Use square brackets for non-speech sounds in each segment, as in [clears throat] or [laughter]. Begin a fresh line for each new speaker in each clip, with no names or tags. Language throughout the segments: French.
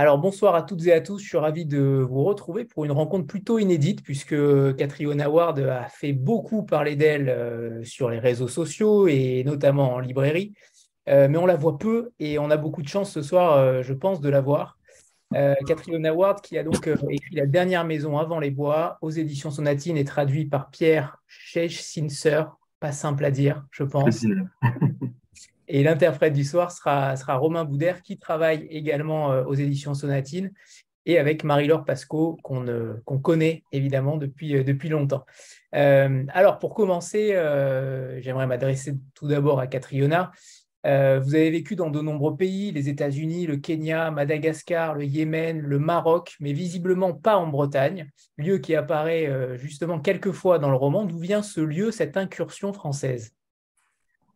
Alors bonsoir à toutes et à tous, je suis ravi de vous retrouver pour une rencontre plutôt inédite puisque Catriona Ward a fait beaucoup parler d'elle euh, sur les réseaux sociaux et notamment en librairie, euh, mais on la voit peu et on a beaucoup de chance ce soir, euh, je pense, de la voir. Catriona Ward qui a donc écrit La dernière maison avant les bois aux éditions Sonatine et traduit par Pierre Schechsinser, pas simple à dire, je pense. [laughs] Et l'interprète du soir sera, Romain Boudère, qui travaille également euh, aux éditions Sonatine, et avec Marie-Laure Pasco, qu'on euh, connaît évidemment depuis, euh, depuis longtemps. alors, pour commencer, j'aimerais m'adresser tout d'abord à Catriona. vous avez vécu dans de nombreux pays, les États-Unis, le Kenya, Madagascar, le Yémen, le Maroc, mais visiblement pas en Bretagne, lieu qui apparaît justement quelques fois dans le roman. D'où vient ce lieu, cette incursion française?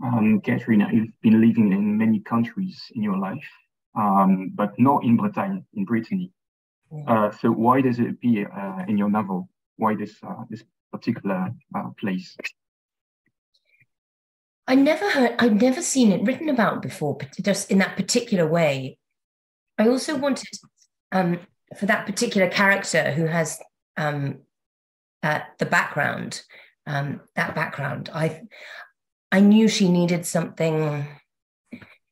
Um, Katrina, you've been living in many countries in your life, um, but not in Bretagne, in Brittany. Uh, so why does it appear uh, in your novel? Why this uh, this particular uh, place?
I never heard, I'd never seen it written about before, just in that particular way. I also wanted um, for that particular character who has um, uh, the background, um, that background. I I knew she needed something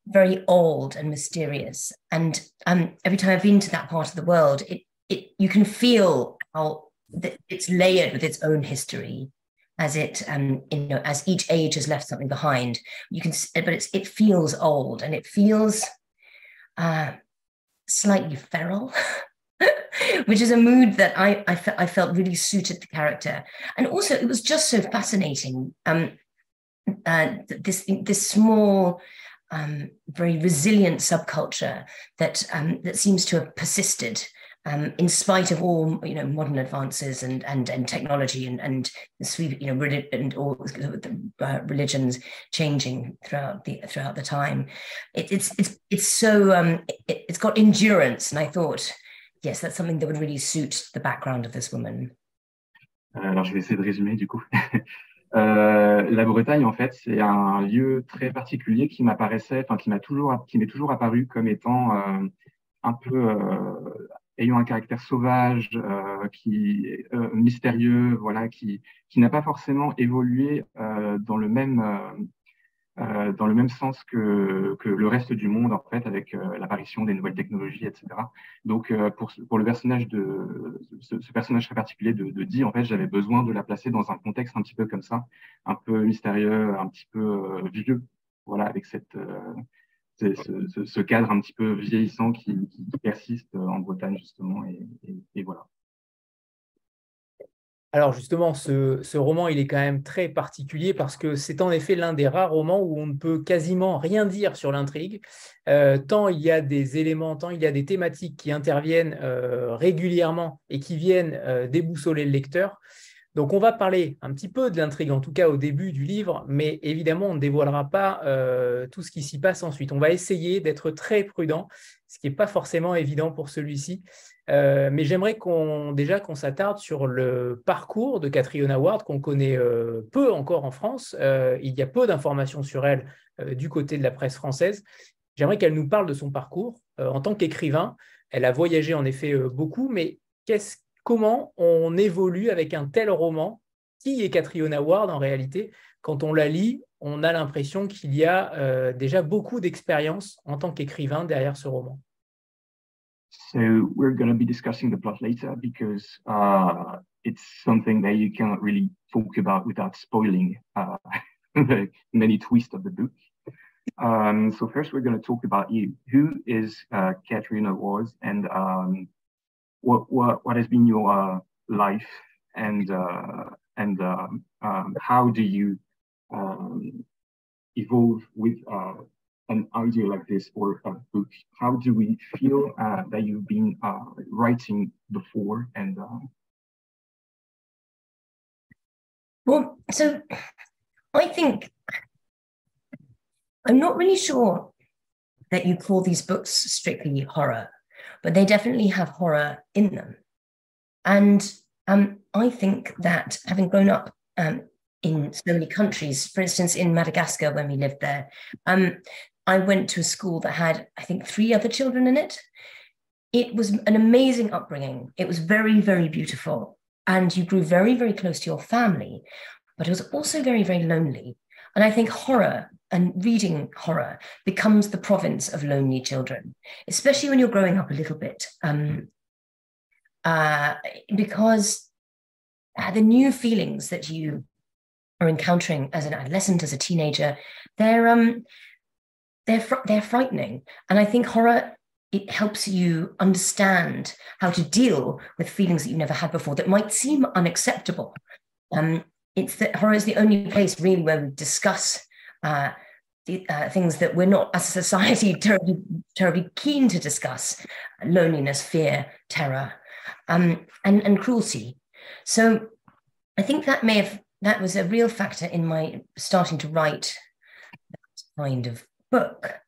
very old and mysterious. And um, every time I've been to that part of the world, it, it you can feel how it's layered with its own history as it um, you know as each age has left something behind. You can but it's it feels old and it feels uh, slightly feral [laughs] which is a mood that I, I, fe- I, felt really suited the character. And also it was just so fascinating. Um, uh, this this small, um, very resilient subculture that um, that seems to have persisted um, in spite of all you know modern advances and and and technology and and you know and all the uh, religions changing throughout the throughout the time. It, it's it's it's so um, it, it's got endurance, and I thought, yes, that's something that would really suit the background of this woman.
Euh, alors, je vais essayer de résumer du coup. [laughs] Euh, la Bretagne, en fait, c'est un lieu très particulier qui m'apparaissait, enfin qui m'a toujours, qui m'est toujours apparu comme étant euh, un peu euh, ayant un caractère sauvage, qui mystérieux, voilà, qui qui n'a pas forcément évolué dans le même euh, dans le même sens que, que, le reste du monde, en fait, avec euh, l'apparition des nouvelles technologies, etc. Donc, euh, pour, pour le personnage de ce, ce, personnage très particulier de, de Dee, en fait, j'avais besoin de la placer dans un contexte un petit peu comme ça, un peu mystérieux, un petit peu euh, vieux, voilà, avec cette ce, ce, ce, cadre un petit peu vieillissant qui, qui persiste en Bretagne justement, et, et voilà.
Alors justement, ce, roman, il est quand même très particulier parce que c'est en effet l'un des rares romans où on ne peut quasiment rien dire sur l'intrigue, euh, tant il y a des éléments, tant il y a des thématiques qui interviennent euh, régulièrement et qui viennent euh, déboussoler le lecteur. Donc on va parler un petit peu de l'intrigue, en tout cas au début du livre, mais évidemment on ne dévoilera pas tout ce qui s'y passe ensuite. On va essayer d'être très prudent, ce qui n'est pas forcément évident pour celui-ci. Euh, mais j'aimerais qu'on déjà qu'on s'attarde sur le parcours de Catriona Ward qu'on connaît euh, peu encore en France. Euh, il y a peu d'informations sur elle du côté de la presse française. J'aimerais qu'elle nous parle de son parcours en tant qu'écrivain. Elle a voyagé en effet beaucoup, mais comment on évolue avec un tel roman? Qui est Catriona Ward en réalité? Quand on la lit, on a l'impression qu'il y a déjà beaucoup d'expérience en tant qu'écrivain derrière ce roman.
So we're going to be discussing the plot later because uh, it's something that you cannot really talk about without spoiling uh, [laughs] the many twists of the book. Um, so first, we're going to talk about you. Who is uh, Katrina Wars, and um, what, what what has been your uh, life, and uh, and um, um, how do you um, evolve with uh, an idea like this or a book? How do we feel uh, that you've been uh, writing before? And uh...
well, so I think I'm not really sure that you call these books strictly horror, but they definitely have horror in them. And um, I think that having grown up um, in so many countries, for instance, in Madagascar when we lived there, um, I went to a school that had, I think, three other children in it. it was an amazing upbringing. It was very, very beautiful. And you grew very, very close to your family, but it was also very, very lonely. And I think horror and reading horror becomes the province of lonely children, especially when you're growing up a little bit. Um, uh, because the new feelings that you are encountering as an adolescent, as a teenager, they're um, they're fr- they're frightening. And I think horror it helps you understand how to deal with feelings that you've never had before that might seem unacceptable. Um, it's that horror is the only place really where we discuss uh, the, uh, things that we're not as a society [laughs] terribly, terribly keen to discuss loneliness, fear, terror, um, and, and cruelty. So I think that may have that was a real factor in my starting to write that kind of book.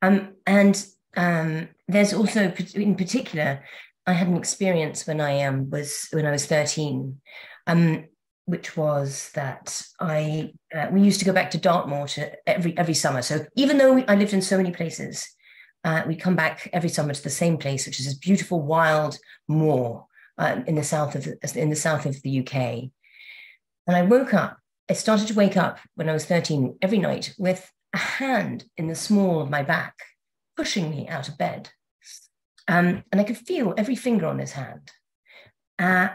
Um, and um, there's also, in particular, I had an experience when I um, was when I was 13, um, which was that I uh, we used to go back to Dartmoor to every every summer. So even though we, I lived in so many places, uh, we come back every summer to the same place, which is this beautiful wild moor in the south of in the south of the UK. And I woke up. I started to wake up when I was 13 every night with a hand in the small of my back pushing me out of bed. Um, and I could feel every finger on his hand. Uh,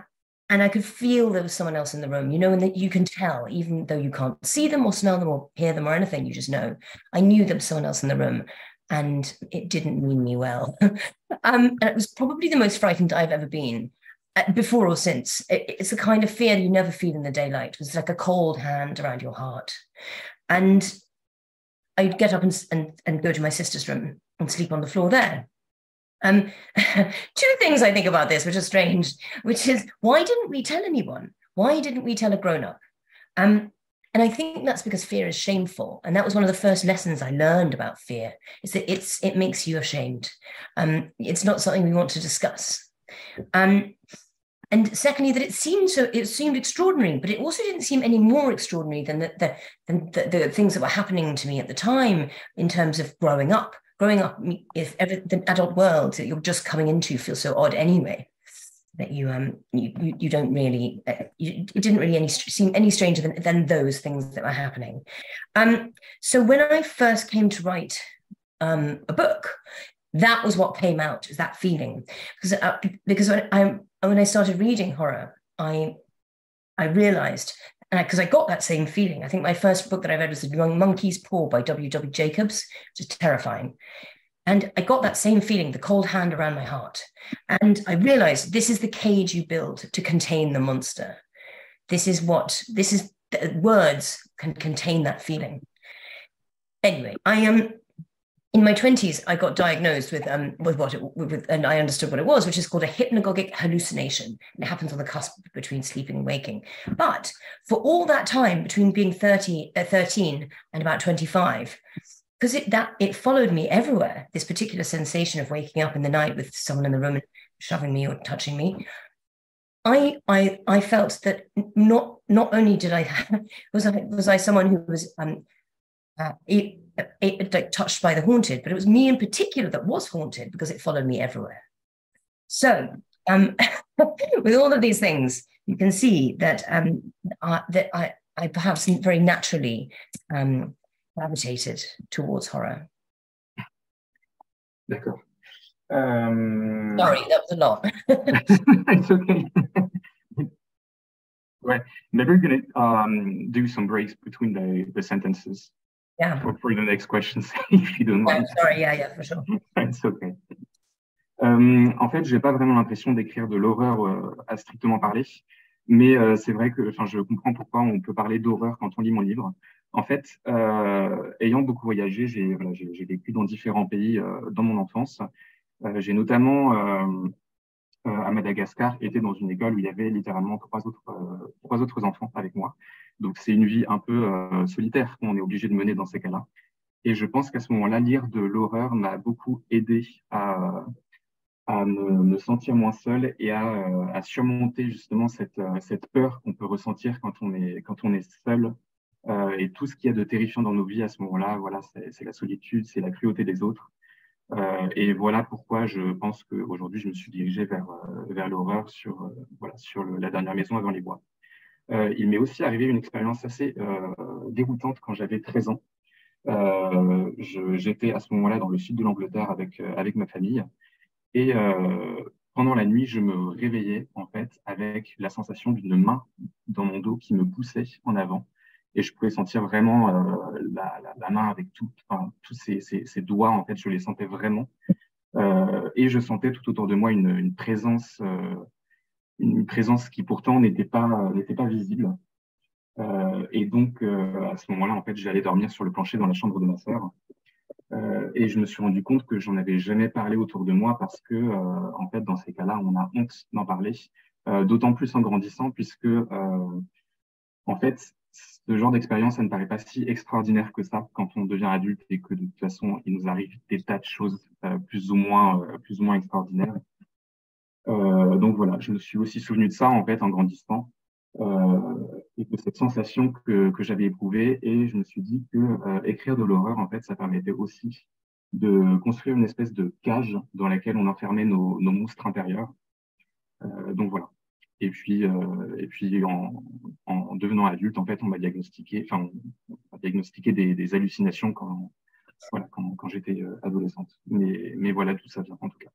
and I could feel there was someone else in the room, you know, and that you can tell, even though you can't see them or smell them or hear them or anything, you just know. I knew there was someone else in the room and it didn't mean me well. [laughs] um, and it was probably the most frightened I've ever been uh, before or since. It, it's the kind of fear you never feel in the daylight. It was like a cold hand around your heart. And I'd get up and, and, and go to my sister's room and sleep on the floor there. Um, [laughs] two things I think about this, which are strange, which is why didn't we tell anyone? Why didn't we tell a grown up? Um, and I think that's because fear is shameful, and that was one of the first lessons I learned about fear: is that it's it makes you ashamed. Um, it's not something we want to discuss. Um, and secondly, that it seemed so it seemed extraordinary, but it also didn't seem any more extraordinary than the, the, than the, the things that were happening to me at the time in terms of growing up growing up, if ever the adult world that you're just coming into feels so odd anyway, that you um you you, you don't really uh, you, it didn't really any seem any stranger than, than those things that were happening. Um, so when I first came to write um, a book, that was what came out is that feeling because uh, because when I when I started reading horror, I I realized because I, I, got that same feeling. I think my first book that I read was The Young Monkey's Paw by W. W. Jacobs, which is terrifying. And I got that same feeling, the cold hand around my heart. And I realized this is the cage you build to contain the monster. This is what, this is, words can contain that feeling. Anyway, I am in my 20s, I got diagnosed with um, with what it, with, and I understood what it was, which is called a hypnagogic hallucination. And it happens on the cusp between sleeping and waking. But for all that time between being 30, uh, 13 and about 25, because it that it followed me everywhere, this particular sensation of waking up in the night with someone in the room and shoving me or touching me. I I I felt that not not only did I [laughs] was I was I someone who was um uh, like touched by the haunted, but it was me in particular that was haunted because it followed me everywhere. So, um, [laughs] with all of these things, you can see that um, uh, that I, I perhaps very naturally um, gravitated towards horror.
D'accord.
Um... Sorry, that was a lot. [laughs]
it's okay. [laughs] right. Maybe we're going to um, do some breaks between the, the sentences.
Yeah.
for, for the next questions, [laughs] if you don't mind.
Sorry, yeah, yeah, for sure. [laughs]
It's okay. Euh, en fait, j'ai pas vraiment l'impression d'écrire de l'horreur euh, à strictement parler, mais euh, c'est vrai que, enfin, je comprends pourquoi on peut parler d'horreur quand on lit mon livre. En fait, euh, ayant beaucoup voyagé, j'ai voilà, vécu dans différents pays dans mon enfance. J'ai notamment à Madagascar été dans une école où il y avait littéralement trois autres trois autres enfants avec moi. Donc c'est une vie un peu euh, solitaire qu'on est obligé de mener dans ces cas-là. Et je pense qu'à ce moment-là, lire de l'horreur m'a beaucoup aidé à, à me, sentir moins seul et à, euh, surmonter justement cette, euh, peur qu'on peut ressentir quand on est, quand on est seul. Euh, et tout ce qu'il y a de terrifiant dans nos vies à ce moment-là, voilà, c'est la solitude, c'est la cruauté des autres. Euh, et voilà pourquoi je pense qu'aujourd'hui, je me suis dirigé vers, euh, vers l'horreur sur, euh, voilà, sur la dernière maison avant les bois. il m'est aussi arrivé une expérience assez déroutante quand j'avais 13 ans. J'étais à ce moment-là dans le sud de l'Angleterre avec, avec ma famille. Et pendant la nuit, je me réveillais en fait avec la sensation d'une main dans mon dos qui me poussait en avant et je pouvais sentir vraiment euh, la, la, la, main avec tout, enfin, tous ces, ces, ces, doigts, en fait, je les sentais vraiment. Euh, et je sentais tout autour de moi une, une présence, euh, une présence qui pourtant n'était pas, n'était pas visible. Euh, et donc, euh, à ce moment-là, en fait, j'allais dormir sur le plancher dans la chambre de ma sœur. Euh, et je me suis rendu compte que j'en avais jamais parlé autour de moi parce que, en fait, dans ces cas-là, on a honte d'en parler. D'autant plus en grandissant, puisque, en fait, ce genre d'expérience, ça ne paraît pas si extraordinaire que ça quand on devient adulte et que de toute façon, il nous arrive des tas de choses euh, plus ou moins, euh, plus ou moins extraordinaires. Euh, donc voilà, je me suis aussi souvenu de ça en fait en grandissant euh, et de cette sensation que, que j'avais éprouvée et je me suis dit que euh, écrire de l'horreur en fait, ça permettait aussi de construire une espèce de cage dans laquelle on enfermait nos, nos monstres intérieurs. donc voilà. Et puis, euh, et puis en, en, devenant adulte, en fait, on m'a diagnostiqué, enfin, on m'a diagnostiqué des, hallucinations quand, voilà, quand, j'étais euh, adolescente. Mais, mais voilà d'où ça vient, en tout cas.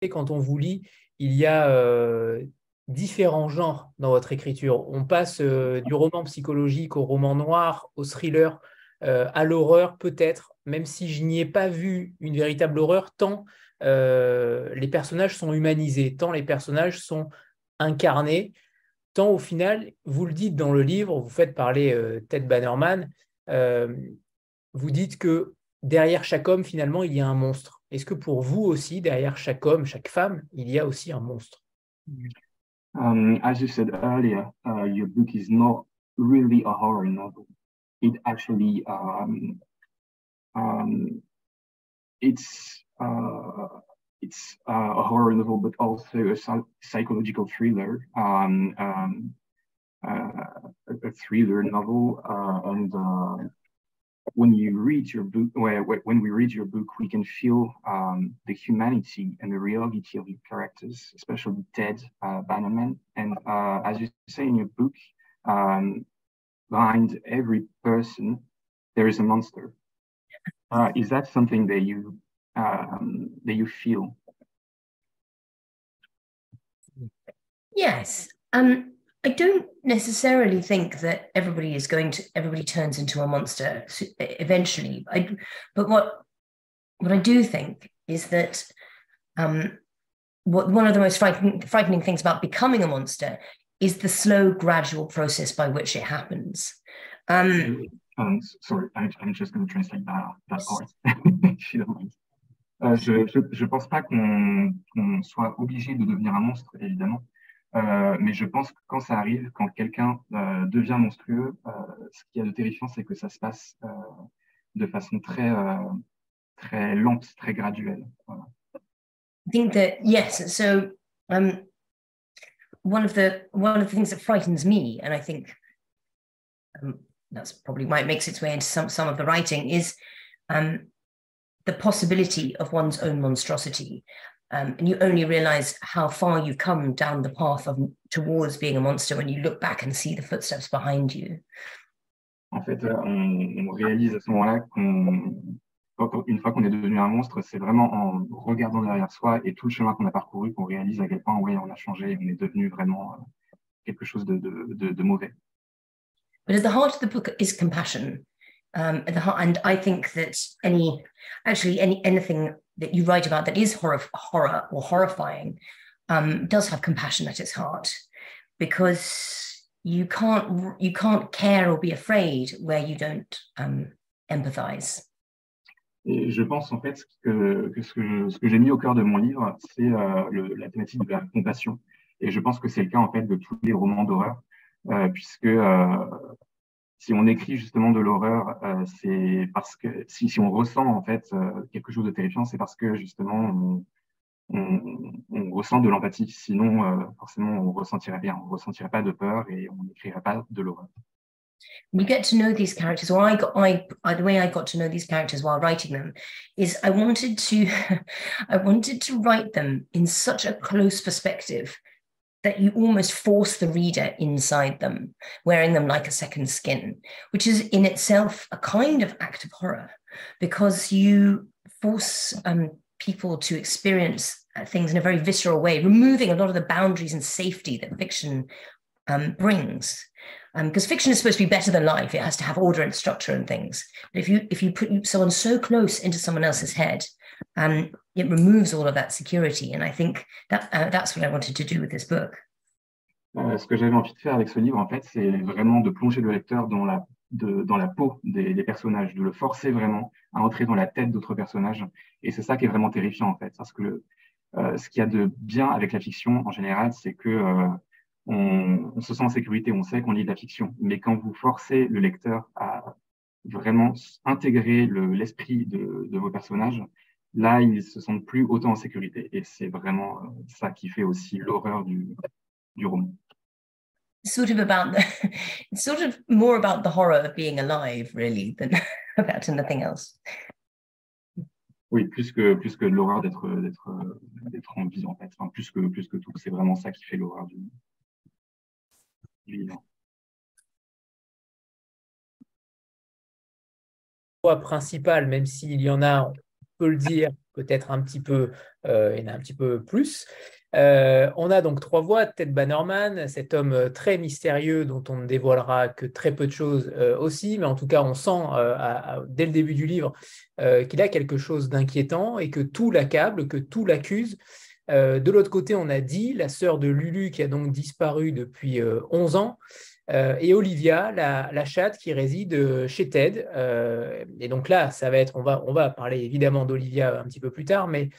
Et quand on vous lit, il y a euh, différents genres dans votre écriture. On passe du roman psychologique au roman noir, au thriller, euh, à l'horreur peut-être, même si je n'y ai pas vu une véritable horreur, tant euh, les personnages sont humanisés, tant les personnages sont incarnés, tant au final, vous le dites dans le livre, vous faites parler euh, Ted Bannerman, vous dites que derrière chaque homme, finalement, il y a un monstre. Est-ce que pour vous aussi, derrière chaque homme, chaque femme, il y a aussi un monstre?
Um, As you said earlier, uh, your book is not really a horror novel. It actually, um, um, it's uh, it's uh, a horror novel, but also a psychological thriller, um, um, uh, a thriller novel. Uh, and uh, when you read your book, when we read your book, we can feel um, the humanity and the reality of your characters, especially Ted uh, Bannerman. And as you say in your book, um, behind every person, there is a monster. is that something that you um, that you feel?
Yes. Um, I don't necessarily think that everybody is going to everybody turns into a monster eventually. I, but what what I do think is that um, what one of the most frightening, frightening things about becoming a monster is the slow, gradual process by which it happens. Um,
um, sorry, I, am just going to translate that, that part. [laughs] she don't mind. Euh, je ne pense pas qu'on qu soit obligé de devenir un monstre, évidemment. Euh, mais je pense que quand ça arrive, quand quelqu'un euh, devient monstrueux, ce qui est de terrifiant, c'est que ça se passe de façon très, très lente, très graduelle. Voilà.
I think that yes. So um, one of the one of the things that frightens me, and I think um, that's probably why it makes its way into some some of the writing, is um, the possibility of one's own monstrosity. Um, and you only realize how far you've come down the path of, towards being a monster when you look back and see the footsteps behind you.
En fait, euh, on, on réalise à ce moment-là une fois qu'on est devenu un monstre, c'est vraiment en regardant derrière soi et tout le chemin qu'on a parcouru qu'on réalise à quel point, ouais, on a changé on est devenu vraiment euh, quelque chose de, de, de, de mauvais.
But at the heart of the book is compassion. um, and I think that any, actually, any anything that you write about that is horror, horror or horrifying, um, does have compassion at its heart, because you can't you can't care or be afraid where you don't um, empathize.
Et je pense en fait que, que ce que, que j'ai mis au cœur de mon livre, c'est euh, la thématique de la compassion. Et je pense que c'est le cas en fait de tous les romans d'horreur, euh, puisque euh, si on écrit justement de l'horreur, euh, c'est parce que si, si, on ressent en fait euh, quelque chose de terrifiant, c'est parce que justement on, on, on ressent de l'empathie. Sinon, euh, forcément, on ressentirait rien, on ressentirait pas de peur et on n'écrirait pas de l'horreur.
We get to know these characters or i got I, I the way i got to know these characters while writing them is i wanted to [laughs] i wanted to write them in such a close perspective that you almost force the reader inside them wearing them like a second skin which is in itself a kind of act of horror because you force um, people to experience uh, things in a very visceral way removing a lot of the boundaries and safety that fiction um, brings because um, fiction is supposed to be better than life. It has to have order and structure and things. But if you if you put someone so close into someone else's head um, it removes all of that security. And i think that uh, that's what i wanted to do with this book.
Euh, ce que j'avais envie de faire avec ce livre en fait c'est vraiment de plonger le lecteur dans la peau des, personnages de le forcer vraiment à entrer dans la tête d'autres personnages. Et c'est ça qui est vraiment terrifiant en fait. Parce que euh, ce qu'il y a de bien avec la fiction en général c'est que euh, on, on, se sent en sécurité, on sait qu'on lit de la fiction. Mais quand vous forcez le lecteur à vraiment intégrer l'esprit le, de, de, vos personnages, là, ils se sentent plus autant en sécurité. Et c'est vraiment euh, ça qui fait aussi l'horreur du, du roman.
Sort of about the, [laughs] it's sort of more about the horror of being alive, really, than [laughs] about anything else.
Oui, plus que plus que l'horreur d'être d'être d'être en vie en fait. Enfin, plus que plus que tout, c'est vraiment ça qui fait l'horreur du,
principal, même s'il y en a, on peut le dire, peut-être un petit peu, euh, il y en a un petit peu plus. Euh, on a donc trois voix, Ted Bannerman, cet homme euh, très mystérieux dont on ne dévoilera que très peu de choses aussi, mais en tout cas on sent dès le début du livre qu'il a quelque chose d'inquiétant et que tout l'accable, que tout l'accuse. Euh, de l'autre côté, on a dit la sœur de Lulu qui a donc disparu depuis 11 euh, ans, euh, et Olivia, la, chatte qui réside chez Ted. et donc là, ça va être, on va, on va parler évidemment d'Olivia un petit peu plus tard, mais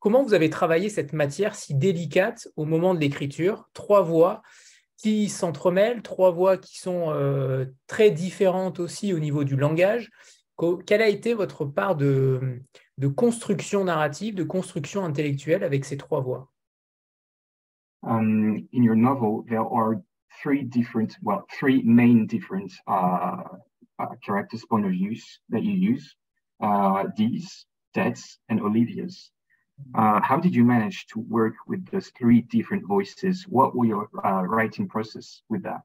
comment vous avez travaillé cette matière si délicate au moment de l'écriture? Trois voix qui s'entremêlent, trois voix qui sont très différentes aussi au niveau du langage. Quelle a été votre part de, de construction narrative, de construction intellectuelle avec ces trois voix
um, In your novel, there are three different, well, three main different uh, uh, characters' point of views that you use. Uh, Dee's, Ted's, and Olivia's. Uh, how did you manage to work with those three different voices? What were your uh, writing process with that?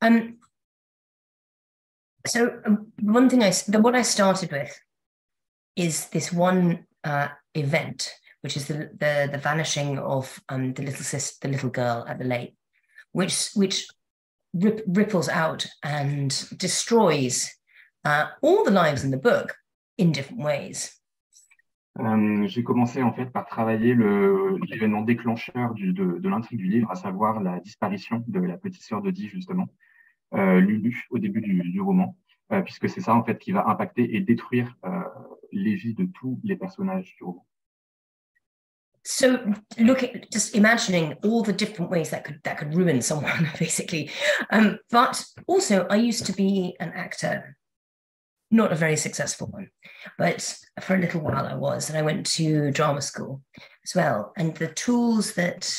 Um, so um, one thing I the, what I started with is this one uh, event, which is the the, the vanishing of um, the little sister, the little girl at the lake, which which rip, ripples out and destroys uh, all the lives in the book in different ways.
Um, J'ai commencé en fait par travailler l'événement déclencheur du, de, de l'intrigue du livre, à savoir la disparition de la petite sœur de Dee, justement, Lulu au début du, du roman, euh, puisque c'est ça en fait qui va impacter et détruire euh, les vies de tous les personnages du roman.
So look at just imagining all the different ways that could that could ruin someone [laughs] basically. Um, but also I used to be an actor, not a very successful one, but for a little while I was, and I went to drama school as well. And the tools that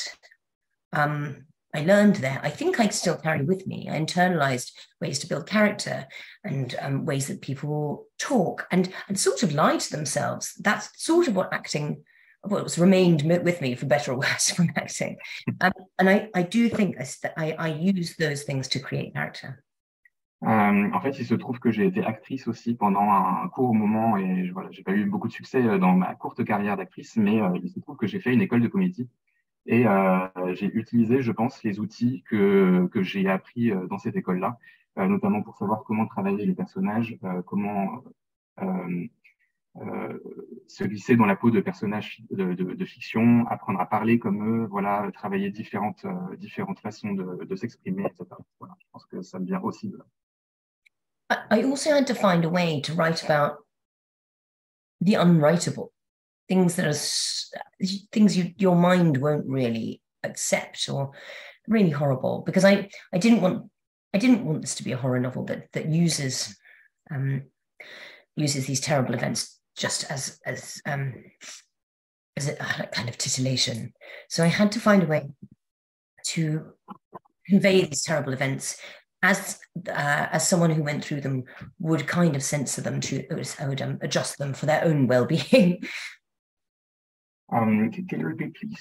um, I learned there, I think I still carry with me. I internalized ways to build character and um, ways that people talk and, and sort of lie to themselves. That's sort of what acting, what was remained with me for better or worse [laughs] from acting. Um, and I, I do think I, I use those things to create character.
Euh, en fait, il se trouve que j'ai été actrice aussi pendant un court moment et voilà, j'ai pas eu beaucoup de succès euh, dans ma courte carrière d'actrice, mais euh, il se trouve que j'ai fait une école de comédie Et euh, j'ai utilisé, je pense, les outils que, que j'ai appris euh, dans cette école-là, euh, notamment pour savoir comment travailler les personnages, comment se glisser dans la peau de personnages de, fiction, apprendre à parler comme eux, voilà, travailler différentes, différentes façons de, s'exprimer, etc. Voilà, je pense que ça vient aussi de là.
I also had to find a way to write about the unwritable. Things that are things you, your mind won't really accept or really horrible because I, I didn't want I didn't want this to be a horror novel that that uses um, uses these terrible events just as as um, as a, kind of titillation. So I had to find a way to convey these terrible events as uh, as someone who went through them would kind of censor them to would um, adjust them for their own well-being. [laughs]
Um, can you repeat, please?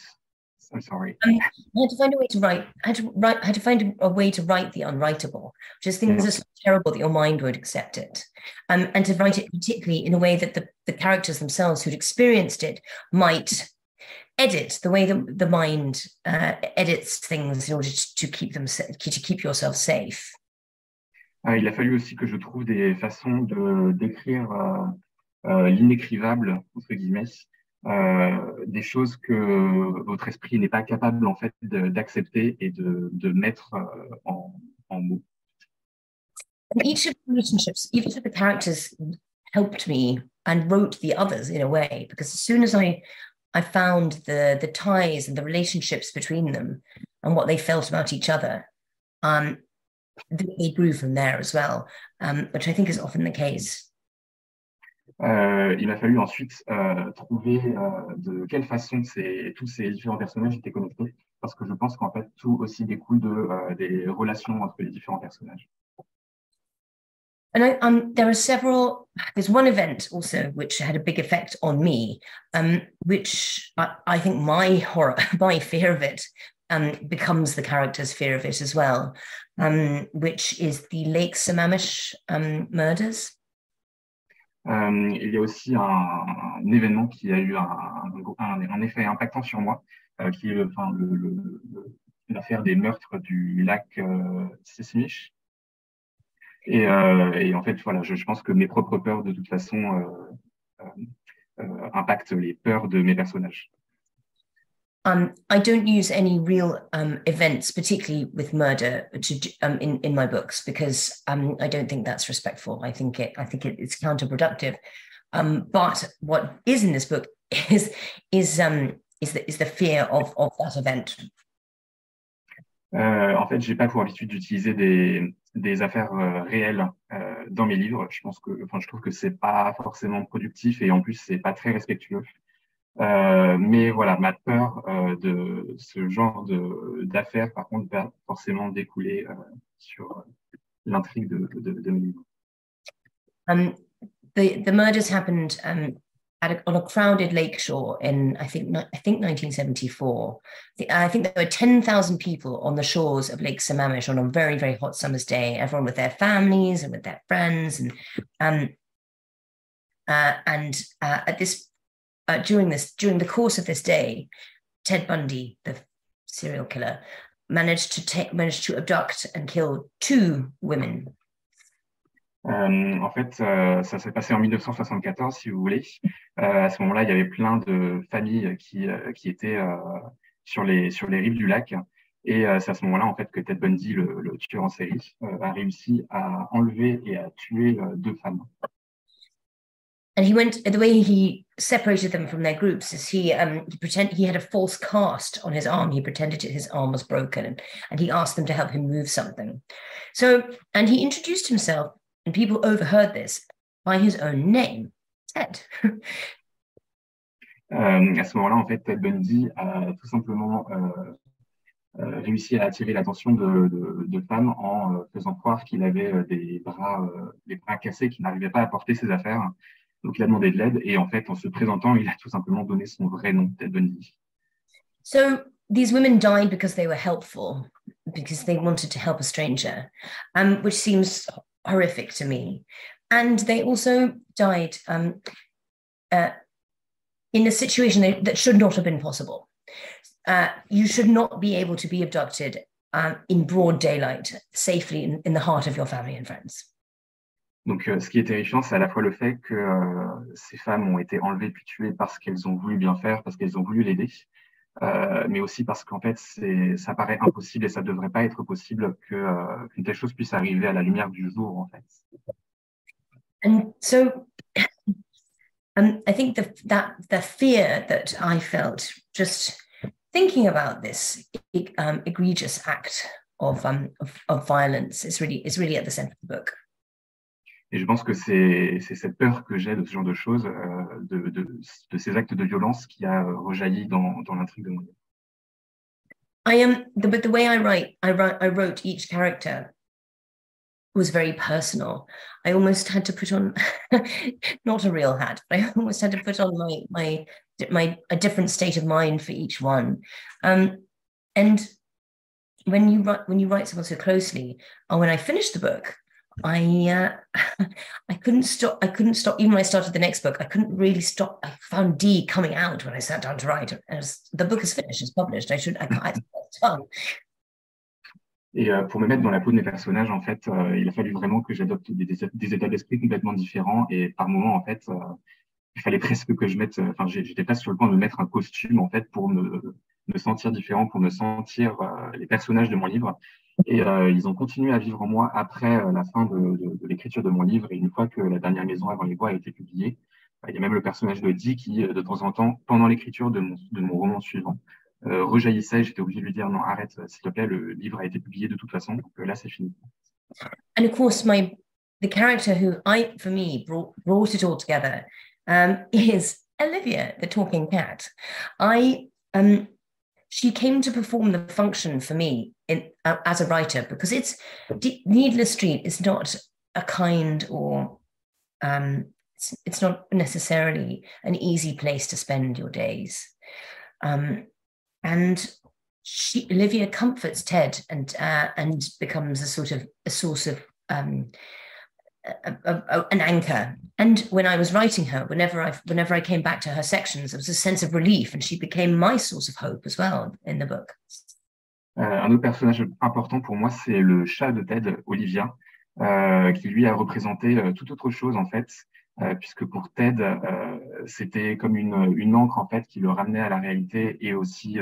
I'm sorry.
Um, I had to find a way to write. I had to write. I had to find a, way to write the unwritable, which is things yeah. are so terrible that your mind would accept it, um, and to write it particularly in a way that the, the characters themselves who'd experienced it might edit the way that the mind uh, edits things in order to, to keep them to keep yourself safe.
Ah, il a fallu aussi que je trouve des façons de d'écrire euh, euh, l'inécrivable entre guillemets des choses que votre esprit n'est pas capable en fait d'accepter et de, de mettre euh, en, en mots.
Each of the relationships, each of the characters helped me and wrote the others in a way because as soon as I I found the the ties and the relationships between them and what they felt about each other, um, they grew from there as well, um, which I think is often the case.
Euh, il a fallu ensuite euh, trouver euh, de quelle façon ces, tous ces différents personnages étaient connectés, parce que je pense qu'en fait, tout aussi découle de, euh, des relations entre les différents personnages.
And I, um, there are several, there's one event also which had a big effect on me, um, which I, I think my horror, [laughs] my fear of it um, becomes the character's fear of it as well, um, which is the Lake Sammamish um, murders.
Euh, il y a aussi un, événement qui a eu un, effet impactant sur moi, euh, qui est l'affaire des meurtres du lac euh, Sismish. Et, euh, et, en fait, voilà, je, pense que mes propres peurs, de toute façon, impactent les peurs de mes personnages.
Um, I don't use any real um, events, particularly with murder, to, um, in in my books because um, I don't think that's respectful. I think it I think it, it's counterproductive. Um, but what is in this book [laughs] is is um, is the is the fear of of that event.
Euh, en fait, j'ai pas pour habitude d'utiliser des des affaires euh, réelles euh, dans mes livres. Je pense que, enfin, je trouve que c'est pas forcément productif et en plus c'est pas très respectueux. Euh, mais voilà, ma peur euh, de ce genre d'affaires, par contre, va forcément découler euh, sur l'intrigue de, de, de, mes livres.
Um, the, the murders happened um, at a, on a crowded lakeshore in, I think, I think 1974. The, I think there were 10,000 people on the shores of Lake Sammamish on a very, very hot summer's day, everyone with their families and with their friends. And, um, uh, and uh, at this uh, during this during the course of this day, Ted Bundy, the serial killer, managed to take managed to abduct and kill two women.
Euh, en fait, euh, ça s'est passé en 1974, si vous voulez. Euh, à ce moment-là, il y avait plein de familles qui, étaient sur, les, rives du lac. Et c'est à ce moment-là, en fait, que Ted Bundy, le tueur en série, a réussi à enlever et à tuer deux femmes.
And he went the way he separated them from their groups is he um he pretend he had a false cast on his arm. He pretended his arm was broken and, and he asked them to help him move something. So and he introduced himself and people overheard this by his own name ted. [laughs]
Euh, à ce moment-là en fait Ted Bundy a tout simplement euh, euh, réussi à attirer l'attention de, de, de, femmes en euh, faisant croire qu'il avait euh, des bras euh, des bras cassés qu'il n'arrivait pas à porter ses affaires Donc, il a demandé de l'aide et en fait, en se présentant, il a tout simplement donné son vrai nom, Ted Bundy.
So these women died because they were helpful, because they wanted to help a stranger, um, which seems horrific to me. And they also died um, uh, in a situation that, that, should not have been possible. Uh, you should not be able to be abducted um, in broad daylight safely in, in the heart of your family and friends.
Donc, euh, ce qui est terrifiant, c'est à la fois le fait que euh, ces femmes ont été enlevées puis tuées parce qu'elles ont voulu bien faire, parce qu'elles ont voulu l'aider, euh, mais aussi parce qu'en fait, ça paraît impossible et ça ne devrait pas être possible euh, qu'une telle chose puisse arriver à la lumière du jour, en fait.
And so, um, I think the, that the fear that I felt just thinking about this um, egregious act of, um, of violence is really is really at the center of the book.
Et je pense que c'est cette peur que j'ai de ce genre de choses, euh, de, de, de, ces actes de violence qui a rejailli dans, dans l'intrigue de mon livre.
I am, but the way I write, I wrote each character was very personal. I almost had to put on, [laughs] not a real hat, but I almost had to put on my a different state of mind for each one. Um, and when you write when you write someone so closely, or when I finished the book, I uh, [laughs] I couldn't stop. I couldn't stop. Even when I started the next book, I couldn't really stop. I found D coming out when I sat down to write. As the book is finished, it's published. I should. I can't.
Et euh, pour me mettre dans la peau de mes personnages, en fait, euh, il a fallu vraiment que j'adopte des, des, états d'esprit complètement différents. Et par moments, en fait, euh, il fallait presque que je mette. Enfin, j'étais pas sur le point de me mettre un costume, en fait, pour me, me sentir différent, pour me sentir les personnages de mon livre. Et euh, ils ont continué à vivre en moi après euh, la fin de, l'écriture de mon livre. Et une fois que La dernière maison avant les bois a été publiée, bah, il y a même le personnage de Dee qui, euh, de temps en temps, pendant l'écriture de mon, roman suivant, rejaillissait. J'étais obligé de lui dire non, arrête, s'il te plaît, le livre a été publié de toute façon. Donc là, c'est fini.
And of course, my the character who I, for me, brought, brought it all together um, is Olivia, the talking cat. I um, she came to perform the function for me in, uh, as a writer because it's Needless Street is not a kind or um, it's, it's, not necessarily an easy place to spend your days. Um, and she, Olivia comforts Ted and uh, and becomes a sort of a source of um, a, a, an anchor. And when I was writing her, whenever I whenever I came back to her sections, there was a sense of relief, and she became my source of hope as well in the book.
Euh, un autre personnage important pour moi, c'est le chat de Ted, Olivia, euh, qui lui a représenté euh, tout autre chose en fait, puisque pour Ted, c'était comme une, une encre en fait qui le ramenait à la réalité et aussi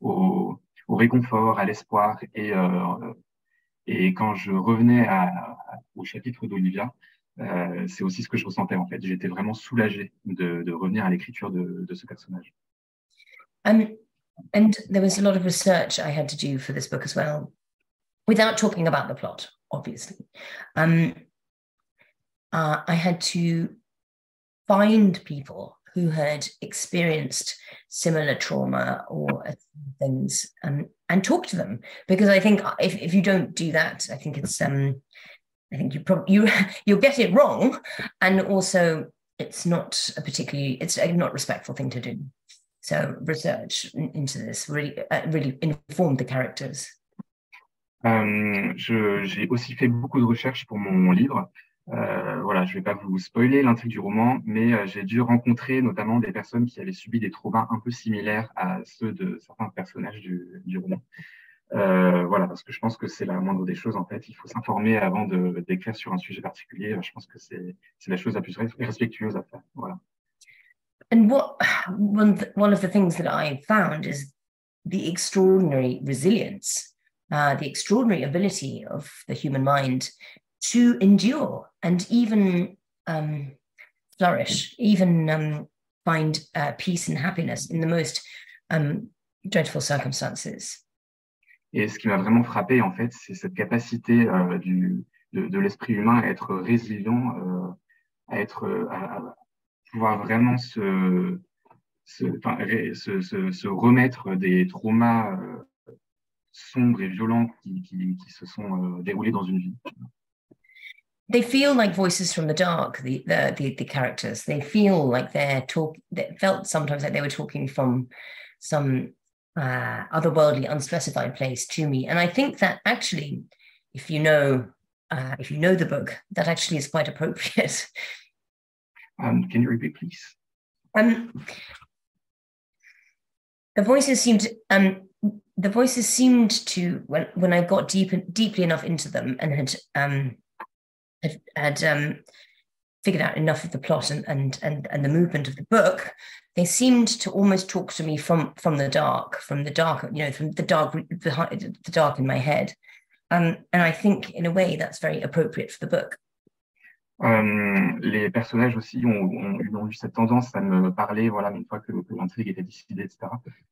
au, au, réconfort, à l'espoir et et quand je revenais à, au chapitre d'Olivia, euh, c'est aussi ce que je ressentais en fait. J'étais vraiment soulagé de, de revenir à l'écriture de, de, ce personnage.
And there was a lot of research I had to do for this book as well, without talking about the plot, obviously. Um, uh, I had to find people who had experienced similar trauma or things and and talk to them because I think if, if you don't do that, I think it's um I think you probably you [laughs] you'll get it wrong and also it's not a particularly it's a not respectful thing to do. So research into this really uh, really informed the characters.
Um, j'ai aussi fait beaucoup de recherches pour mon, livre. Euh, voilà, je ne vais pas vous spoiler l'intrigue du roman, mais euh, j'ai dû rencontrer notamment des personnes qui avaient subi des traumas un peu similaires à ceux de certains personnages du, du roman. Euh, voilà, parce que je pense que c'est la moindre des choses en fait. Il faut s'informer avant d'écrire sur un sujet particulier. Je pense que c'est la chose la plus respectueuse à faire. Voilà.
And what [sighs] one, one of the things that I found is the extraordinary resilience, uh, the extraordinary ability of the human mind to endure and even um, flourish, even um, find uh, peace and happiness in the most um, dreadful circumstances.
Et ce qui m'a vraiment frappé, en fait, c'est cette capacité euh, du, de, de l'esprit humain à être résilient, euh, à être, à, à, pouvoir vraiment se, se, se, se, remettre des traumas euh, sombres et violents qui, qui, qui se sont euh, déroulés dans une vie.
they feel like voices from the dark the, the the the, characters they feel like they're talk they felt sometimes like they were talking from some uh, otherworldly unspecified place to me and i think that actually if you know uh, if you know the book that actually is quite appropriate
um, can you repeat please
um the voices seemed um the voices seemed to when when i got deep deeply enough into them and had um had, had um, figured out enough of the plot and, and and and the movement of the book, they seemed to almost talk to me from from the dark, from the dark, you know, from the dark the, the dark in my head. Um, and I think in a way that's very appropriate for the book.
Um, les personnages aussi ont, eu cette tendance à me parler, voilà, une fois que, l'intrigue était décidée, etc.,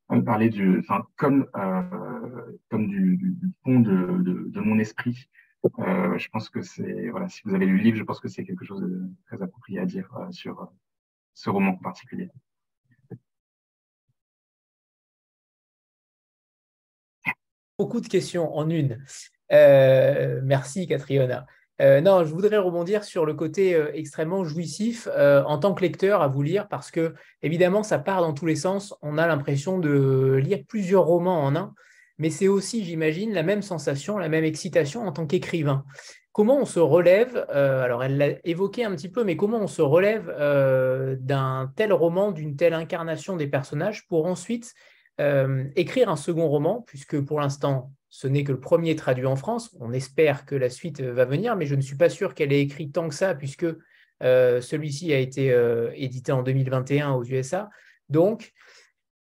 à me parler du, enfin, comme, euh, comme du, fond de, mon esprit, Euh, je pense que c'est, voilà, si vous avez lu le livre, je pense que c'est quelque chose de très approprié à dire euh, sur euh, ce roman en particulier.
beaucoup de questions en une. merci, Catriona. Non, je voudrais rebondir sur le côté extrêmement jouissif en tant que lecteur à vous lire parce que, évidemment, ça part dans tous les sens. On a l'impression de lire plusieurs romans en un, mais c'est aussi, j'imagine, la même sensation, la même excitation en tant qu'écrivain. Comment on se relève, euh, alors elle l'a évoqué un petit peu, mais comment on se relève euh, d'un tel roman, d'une telle incarnation des personnages pour ensuite euh, écrire un second roman, puisque pour l'instant, ce n'est que le premier traduit en France. On espère que la suite va venir, mais je ne suis pas sûr qu'elle ait écrit tant que ça, puisque celui-ci a été édité en 2021 aux USA. Donc,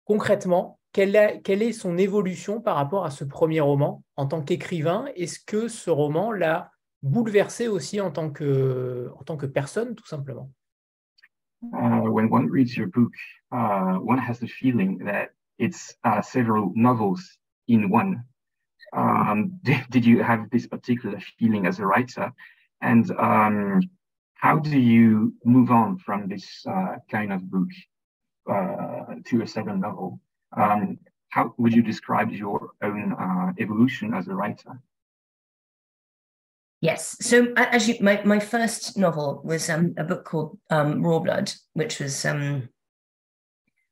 concrètement, quelle, est son évolution par rapport à ce premier roman en tant qu'écrivain? Est-ce que ce roman l'a bouleversé aussi en tant que, en tant que personne, tout simplement?
Uh, when one reads your book, uh, one has the feeling that it's uh, several novels in one. Um, [laughs] did, did, you have this particular feeling as a writer? And um, how do you move on from this uh, kind of book uh, to a second novel? Um, how would you describe your own uh, evolution as a writer?
Yes. So as you, my, my first novel was um, a book called um, Raw Blood, which was um,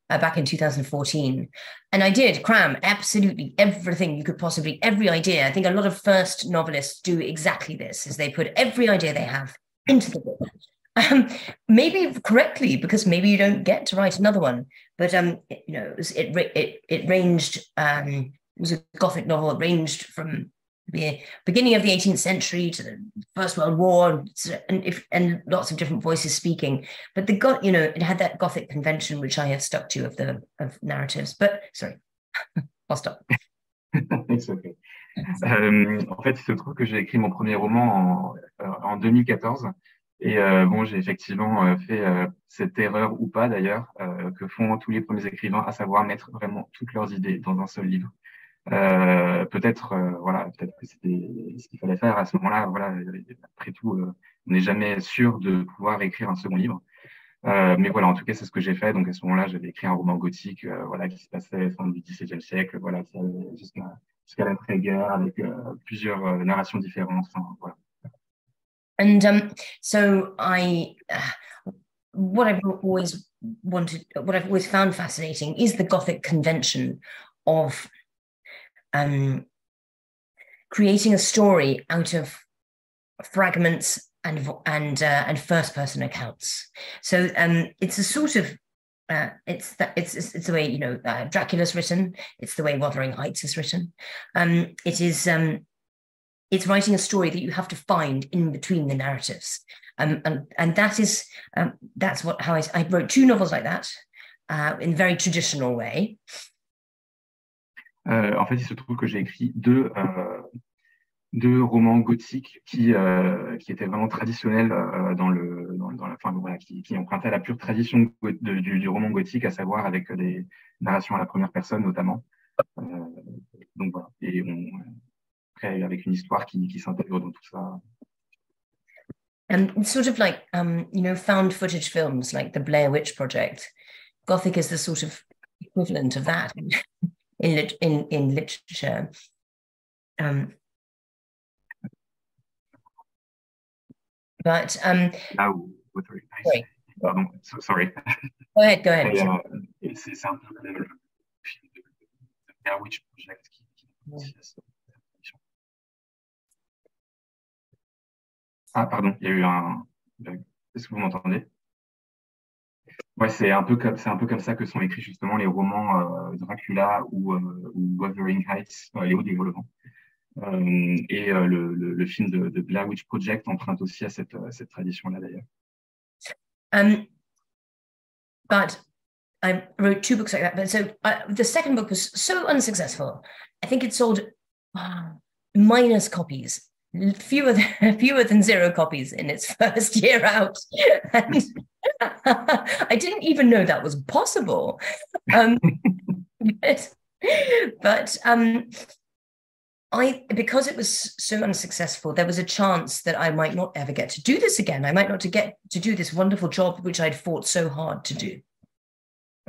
uh, back in 2014. And I did cram absolutely everything you could possibly, every idea. I think a lot of first novelists do exactly this, is they put every idea they have into the book. Um, maybe correctly, because maybe you don't get to write another one. But um, it, you know, it it it it ranged. Um, it was a gothic novel. It ranged from the beginning of the 18th century to the First World War, and if and lots of different voices speaking. But the got you know it had that Gothic convention which I have stuck to of the of narratives. But sorry, [laughs] I'll stop. [laughs]
Okay. Euh, en fait, il se trouve que j'ai écrit mon premier roman en, euh, en 2014. Et euh, bon, j'ai effectivement euh, fait euh, cette erreur ou pas d'ailleurs euh, que font tous les premiers écrivains, à savoir mettre vraiment toutes leurs idées dans un seul livre. Euh, peut-être, euh, voilà, peut-être que c'était ce qu'il fallait faire à ce moment-là. Voilà, après tout, euh, on n'est jamais sûr de pouvoir écrire un second livre. mais voilà, en tout cas, c'est ce que j'ai fait. Donc à ce moment-là, j'avais écrit un roman gothique, voilà, qui se passait fin du XVIIe siècle, voilà, jusqu'à jusqu'à l'après-guerre, avec plusieurs narrations différentes. Enfin, voilà.
And um, so I, uh, what I've always wanted, what I've always found fascinating is the Gothic convention of um, creating a story out of fragments and and uh, and first person accounts. So um, it's a sort of uh, it's that it's, it's, it's the way you know uh, Dracula's written. It's the way Wuthering Heights is written. Um, it is um, it's writing a story that you have to find in between the narratives, um, and and that is um, that's what how I, I wrote two novels like that uh, in very traditional way.
Euh, en fait, il se trouve que j'ai écrit deux, euh, deux romans gothiques qui, euh, qui étaient vraiment traditionnels dans le, dans, dans la, enfin, voilà, qui, empruntaient la pure tradition du, roman gothique, à savoir avec des narrations à la première personne notamment. Donc voilà, et on, avec une histoire qui, qui s'intègre dans tout ça.
And it's sort of like, um, you know, found footage films like the Blair Witch Project. Gothic is the sort of equivalent of that. [laughs] in lit- in in literature. Um, but um,
now, with sorry. Um, so, sorry. [laughs]
Go ahead. Go ahead.
Et, euh, c'est un peu le, film de Blair Witch Project qui, qui Ah, pardon, il y a eu un. Est-ce que vous m'entendez Ouais, c'est un peu comme c'est un peu comme ça que sont écrits justement les romans euh, Dracula ou, euh, ou Wuthering Heights, euh, les hauts du volevent. Euh, et euh, le, le, le, film de, de, Blair Witch Project emprunte aussi à cette, cette tradition-là d'ailleurs.
Um, but I wrote two books like that. But so uh, the second book was so unsuccessful. I think it sold uh, minus copies, fewer than, [laughs] fewer than zero copies in its [laughs] first year out. and [laughs] I didn't even know that was possible. Um, but, but um, I, because it was so unsuccessful, there was a chance that I might not ever get to do this again. I might not to get to do this wonderful job which I'd fought so hard to do.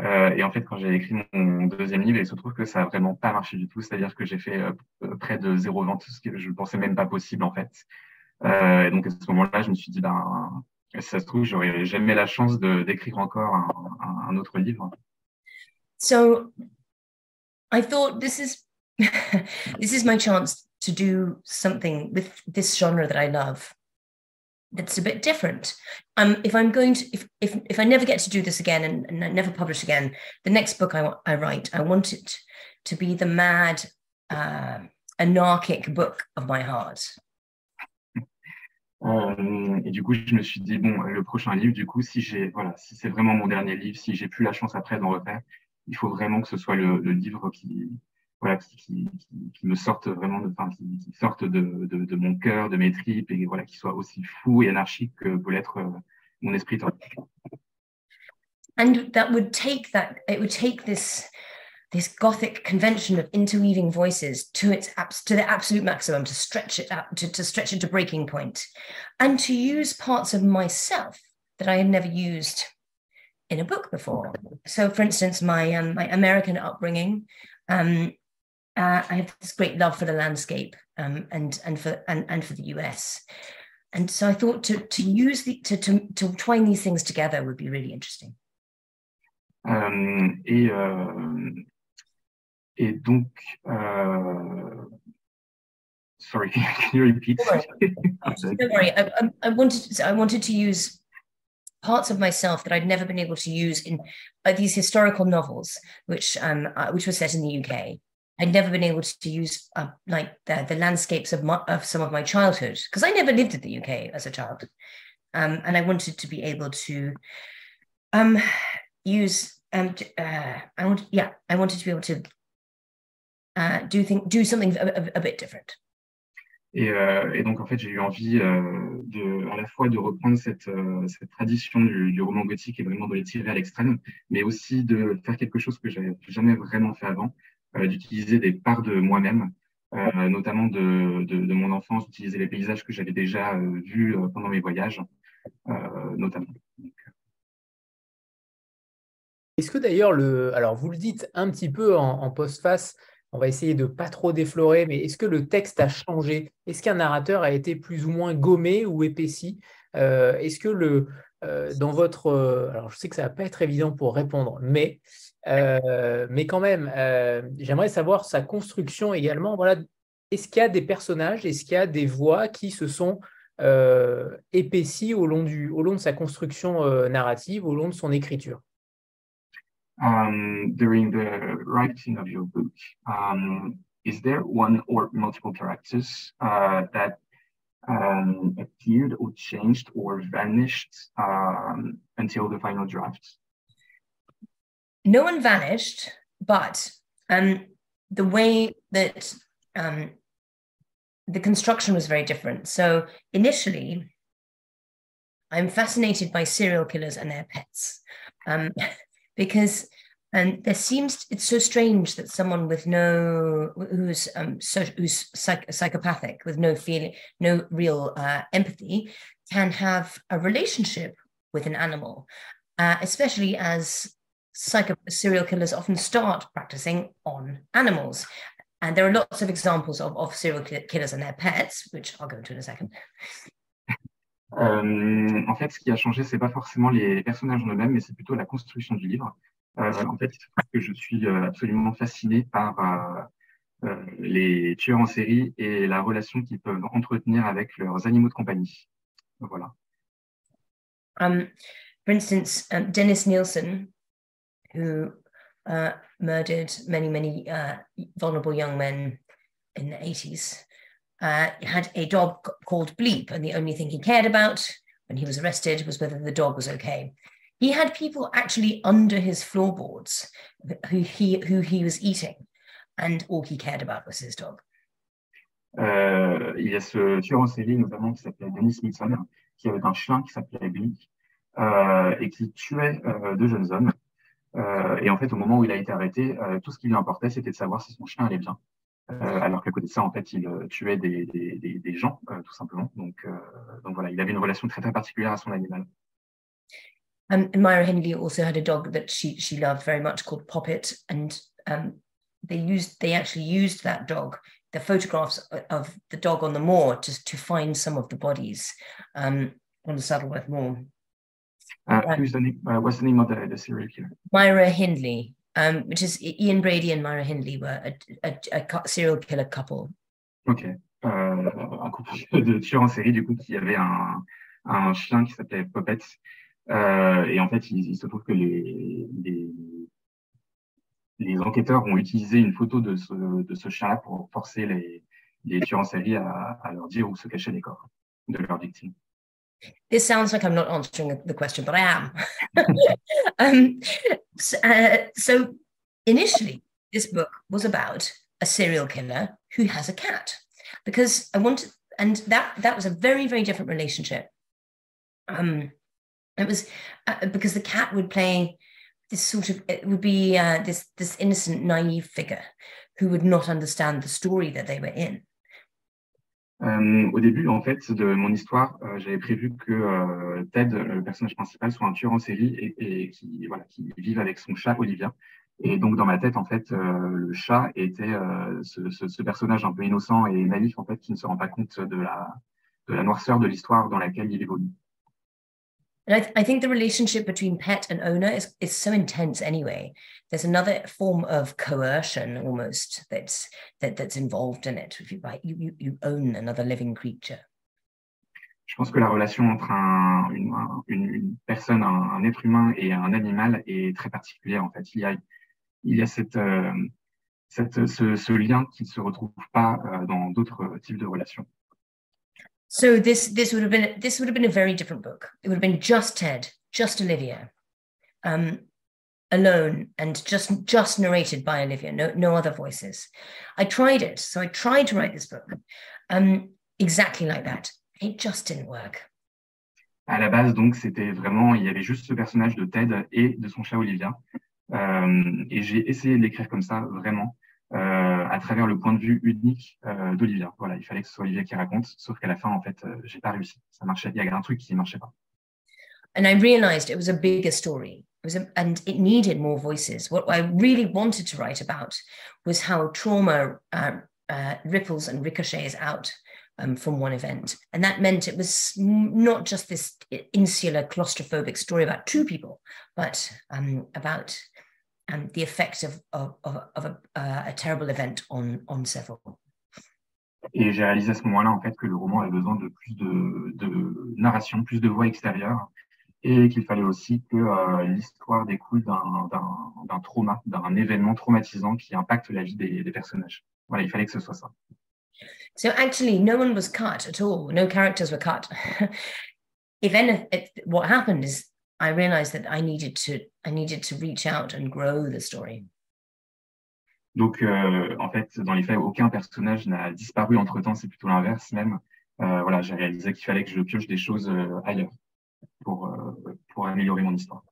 Euh, et en fait, quand j'ai écrit mon deuxième livre, il se trouve que ça a vraiment pas marché du tout. C'est-à-dire que j'ai fait euh, près de zéro vente, ce que je ne pensais même pas possible en fait. Euh, et donc à ce moment-là, je me suis dit, ben, si ça se trouve, j'aurais jamais la chance d'écrire encore un, un, autre livre.
So, I thought this is [laughs] this is my chance to do something with this genre that I love. That's a bit different. Um, if I'm going to, if if if I never get to do this again and, and I never publish again, the next book I I write, I want it to be the mad, uh, anarchic book of my heart. [laughs]
Euh, et du coup, je me suis dit bon, le prochain livre, du coup, si j'ai voilà, si c'est vraiment mon dernier livre, si j'ai plus la chance après d'en refaire, il faut vraiment que ce soit le, le livre qui voilà, qui, qui, qui, me sortent vraiment, de, enfin, qui, qui sortent de, de, de, mon cœur, de mes tripes, et voilà, qui soient aussi fou et anarchique que peut l'être euh, mon esprit.
And that would take that, it would take this, this gothic convention of interweaving voices to its to the absolute maximum, to stretch it out, to, to stretch it to breaking point, and to use parts of myself that I had never used in a book before. So, for instance, my um, my American upbringing, um, uh, I have this great love for the landscape um, and and for and, and for the US. And so I thought to to use the to to, to twine these things together would be really interesting.
Um, et, euh, et donc, euh, sorry, [laughs] can you repeat?
Don't worry. [laughs] I, I, I, wanted I wanted to use parts of myself that I'd never been able to use in uh, these historical novels, which um, uh, which were set in the UK. I'd never been able to use uh, like the, the landscapes of, my, of some of my childhood because I never lived in the UK as a child, um, and I wanted to be able to um, use um, uh, I want yeah I wanted to be able to uh, do think do something a, a, a bit different.
Et, euh, et, donc, en fait, j'ai eu envie euh, de, à la fois de reprendre cette, euh, cette tradition du, du, roman gothique et vraiment de les tirer à l'extrême, mais aussi de faire quelque chose que j'avais jamais vraiment fait avant, d'utiliser des parts de moi-même, euh, notamment de, de, de, mon enfance, d'utiliser les paysages que j'avais déjà euh, vus pendant mes voyages, notamment.
Est-ce que d'ailleurs, le... alors vous le dites un petit peu en, en post-face, on va essayer de pas trop déflorer, mais est-ce que le texte a changé? Est-ce qu'un narrateur a été plus ou moins gommé ou épaissi? Euh, Est-ce que le, euh, dans votre... alors je sais que ça va pas être évident pour répondre, mais euh, mais quand même, euh, j'aimerais savoir sa construction également. Voilà, est-ce qu'il y a des personnages, est-ce qu'il y a des voix qui se sont euh, épaissies au long, du, au long de sa construction euh, narrative, au long de son écriture?
Um, During the writing of your book, um, is there one or multiple characters uh, that um, appeared or changed or vanished until the final draft?
No one vanished, but um, the way that um, the construction was very different. So initially, I'm fascinated by serial killers and their pets um, [laughs] because and um, there seems it's so strange that someone with no who's um, so, who's psych, psychopathic with no feeling no real uh, empathy can have a relationship with an animal uh, especially as psycho serial killers often start practicing on animals. And there are lots of examples of, of serial killers and their pets, which I'll go into in a second.
Euh, en fait, ce qui a changé, c'est pas forcément les personnages en eux-mêmes, mais c'est plutôt la construction du livre. Euh, en fait, que je suis euh, absolument fasciné par euh, euh, les tueurs en série et la relation qu'ils peuvent entretenir avec leurs animaux de compagnie. Voilà.
Um, for instance, um, Dennis Nielsen, who uh, murdered many, many uh, vulnerable young men in the 80s, uh, had a dog called Bleep, and the only thing he cared about when he was arrested was whether the dog was okay. He had people actually under his floorboards who he, who he was eating, and all he cared about was his dog.
Euh, il y a ce tueur en série, notamment, qui s'appelait Dennis Nixon, qui avait un chien qui s'appelait Bleep, euh, et qui tuait euh, deux jeunes hommes. Euh, et en fait, au moment où il a été arrêté, euh, tout ce qui lui importait, c'était de savoir si son chien allait bien. Euh, alors qu'à côté de ça, en fait, il tuait des, gens, tout simplement. Donc, donc voilà, il avait une relation très très particulière à son animal.
Um, Myra Hindley also had a dog that she she loved very much called Poppet, and um, they used they actually used that dog, the photographs of the dog on the moor, to to find some of the bodies um, on the Saddleworth Moor.
Uh, who's the name, uh, what's the name of the, the serial killer?
Myra Hindley, um, which is Ian Brady and Myra Hindley were a, a, a serial killer couple.
Ok. Euh, un couple de tueurs en série, du coup, qui avait un, un chien qui s'appelait Poppet. Euh, et en fait, il, il, se trouve que les, les, les, enquêteurs ont utilisé une photo de ce, de ce chien-là pour forcer les, les tueurs en série à, à leur dire où se cachaient les corps de leurs victimes.
This sounds like I'm not answering the question, but I am. [laughs] um, so, uh, so, initially, this book was about a serial killer who has a cat, because I wanted, and that that was a very very different relationship. Um, it was uh, because the cat would play this sort of it would be uh, this this innocent naive figure who would not understand the story that they were in
Euh, au début, en fait, de mon histoire, euh, j'avais prévu que euh, Ted, le personnage principal, soit un tueur en série et, et qui, voilà, qui vive avec son chat Olivia. Et donc, dans ma tête, en fait, le chat était ce, ce, ce, personnage un peu innocent et naïf, en fait, qui ne se rend pas compte de la, de la noirceur de l'histoire dans laquelle il évolue.
And I, th I, think the relationship between pet and owner is, is so intense anyway. There's another form of coercion almost that's that, that's involved in it. If you, you, you own another living creature.
Je pense que la relation entre un, une, une, une, personne, un, un, être humain et un animal est très particulière en fait. Il y a, il y a cette, euh, cette, ce, ce, lien qui ne se retrouve pas euh, dans d'autres types de relations.
So this this would have been this would have been a very different book. It would have been just Ted, just Olivia, um, alone, and just just narrated by Olivia. No no other voices. I tried it, so I tried to write this book, um, exactly like that. It just didn't work.
À la base, donc, c'était vraiment, il y avait juste ce personnage de Ted et de son chat Olivia. Euh, et j'ai essayé de l'écrire comme ça, vraiment. Euh, à travers le point de vue unique euh, d'Olivia. Voilà, il fallait que ce soit Olivia qui raconte, sauf qu'à la fin, en fait, euh, j'ai pas réussi. Ça marchait, il un truc qui marchait pas.
And I realized it was a bigger story. It was a, and it needed more voices. What I really wanted to write about was how trauma uh, uh, ripples and ricochets out um, from one event. And that meant it was not just this insular, claustrophobic story about two people, but um, about and the effect of, of, of a, uh, a, terrible event on, on several.
Et j'ai réalisé à ce moment-là en fait que le roman avait besoin de plus de, de narration, plus de voix extérieures, et qu'il fallait aussi que euh, l'histoire découle d'un trauma, d'un événement traumatisant qui impacte la vie des, des personnages. Voilà, il fallait que ce soit ça.
So actually, no one was cut at all. No characters were cut. [laughs] if any, what happened is I realized that I needed to I needed to reach out and grow the story.
Donc, euh, en fait, dans les faits, aucun personnage n'a disparu entre temps. C'est plutôt l'inverse même. Euh, voilà, j'ai réalisé qu'il fallait que je pioche des choses euh, ailleurs pour euh, pour améliorer mon histoire.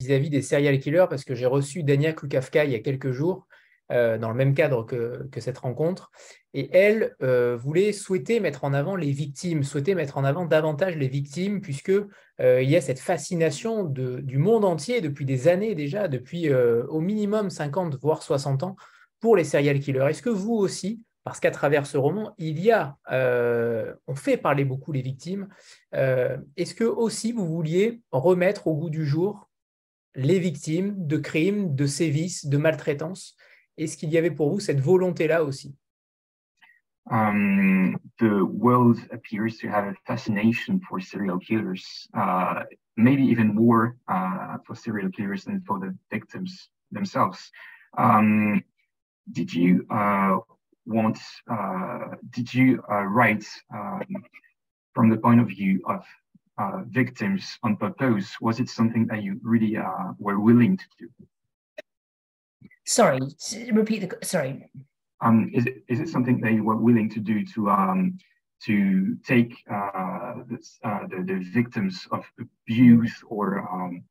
Vis-à-vis -vis des serial killers, parce que j'ai reçu Dania Klukavka il y a quelques jours euh, dans le même cadre que, cette rencontre. Et elle euh, voulait souhaiter mettre en avant les victimes, souhaitait mettre en avant davantage les victimes, puisque euh, il y a cette fascination du monde entier depuis des années déjà, depuis euh, au minimum 50 voire 60 ans, pour les serial killers. Est-ce que vous aussi, parce qu'à travers ce roman, il y a, on fait parler beaucoup les victimes, est-ce que aussi vous vouliez remettre au goût du jour les victimes de crimes, de sévices, de maltraitance Est-ce qu'il y avait pour vous cette volonté-là aussi
um, the world appears to have a fascination for serial killers, uh, maybe even more uh, for serial killers than for the victims themselves. Um, did you uh, want, uh, did you uh, write um, from the point of view of uh, victims on purpose? Was it something that you really were willing to do?
Sorry, repeat the. Sorry.
Um, is it is it something they were willing to do to um to take uh, this, uh, the the victims of abuse or um,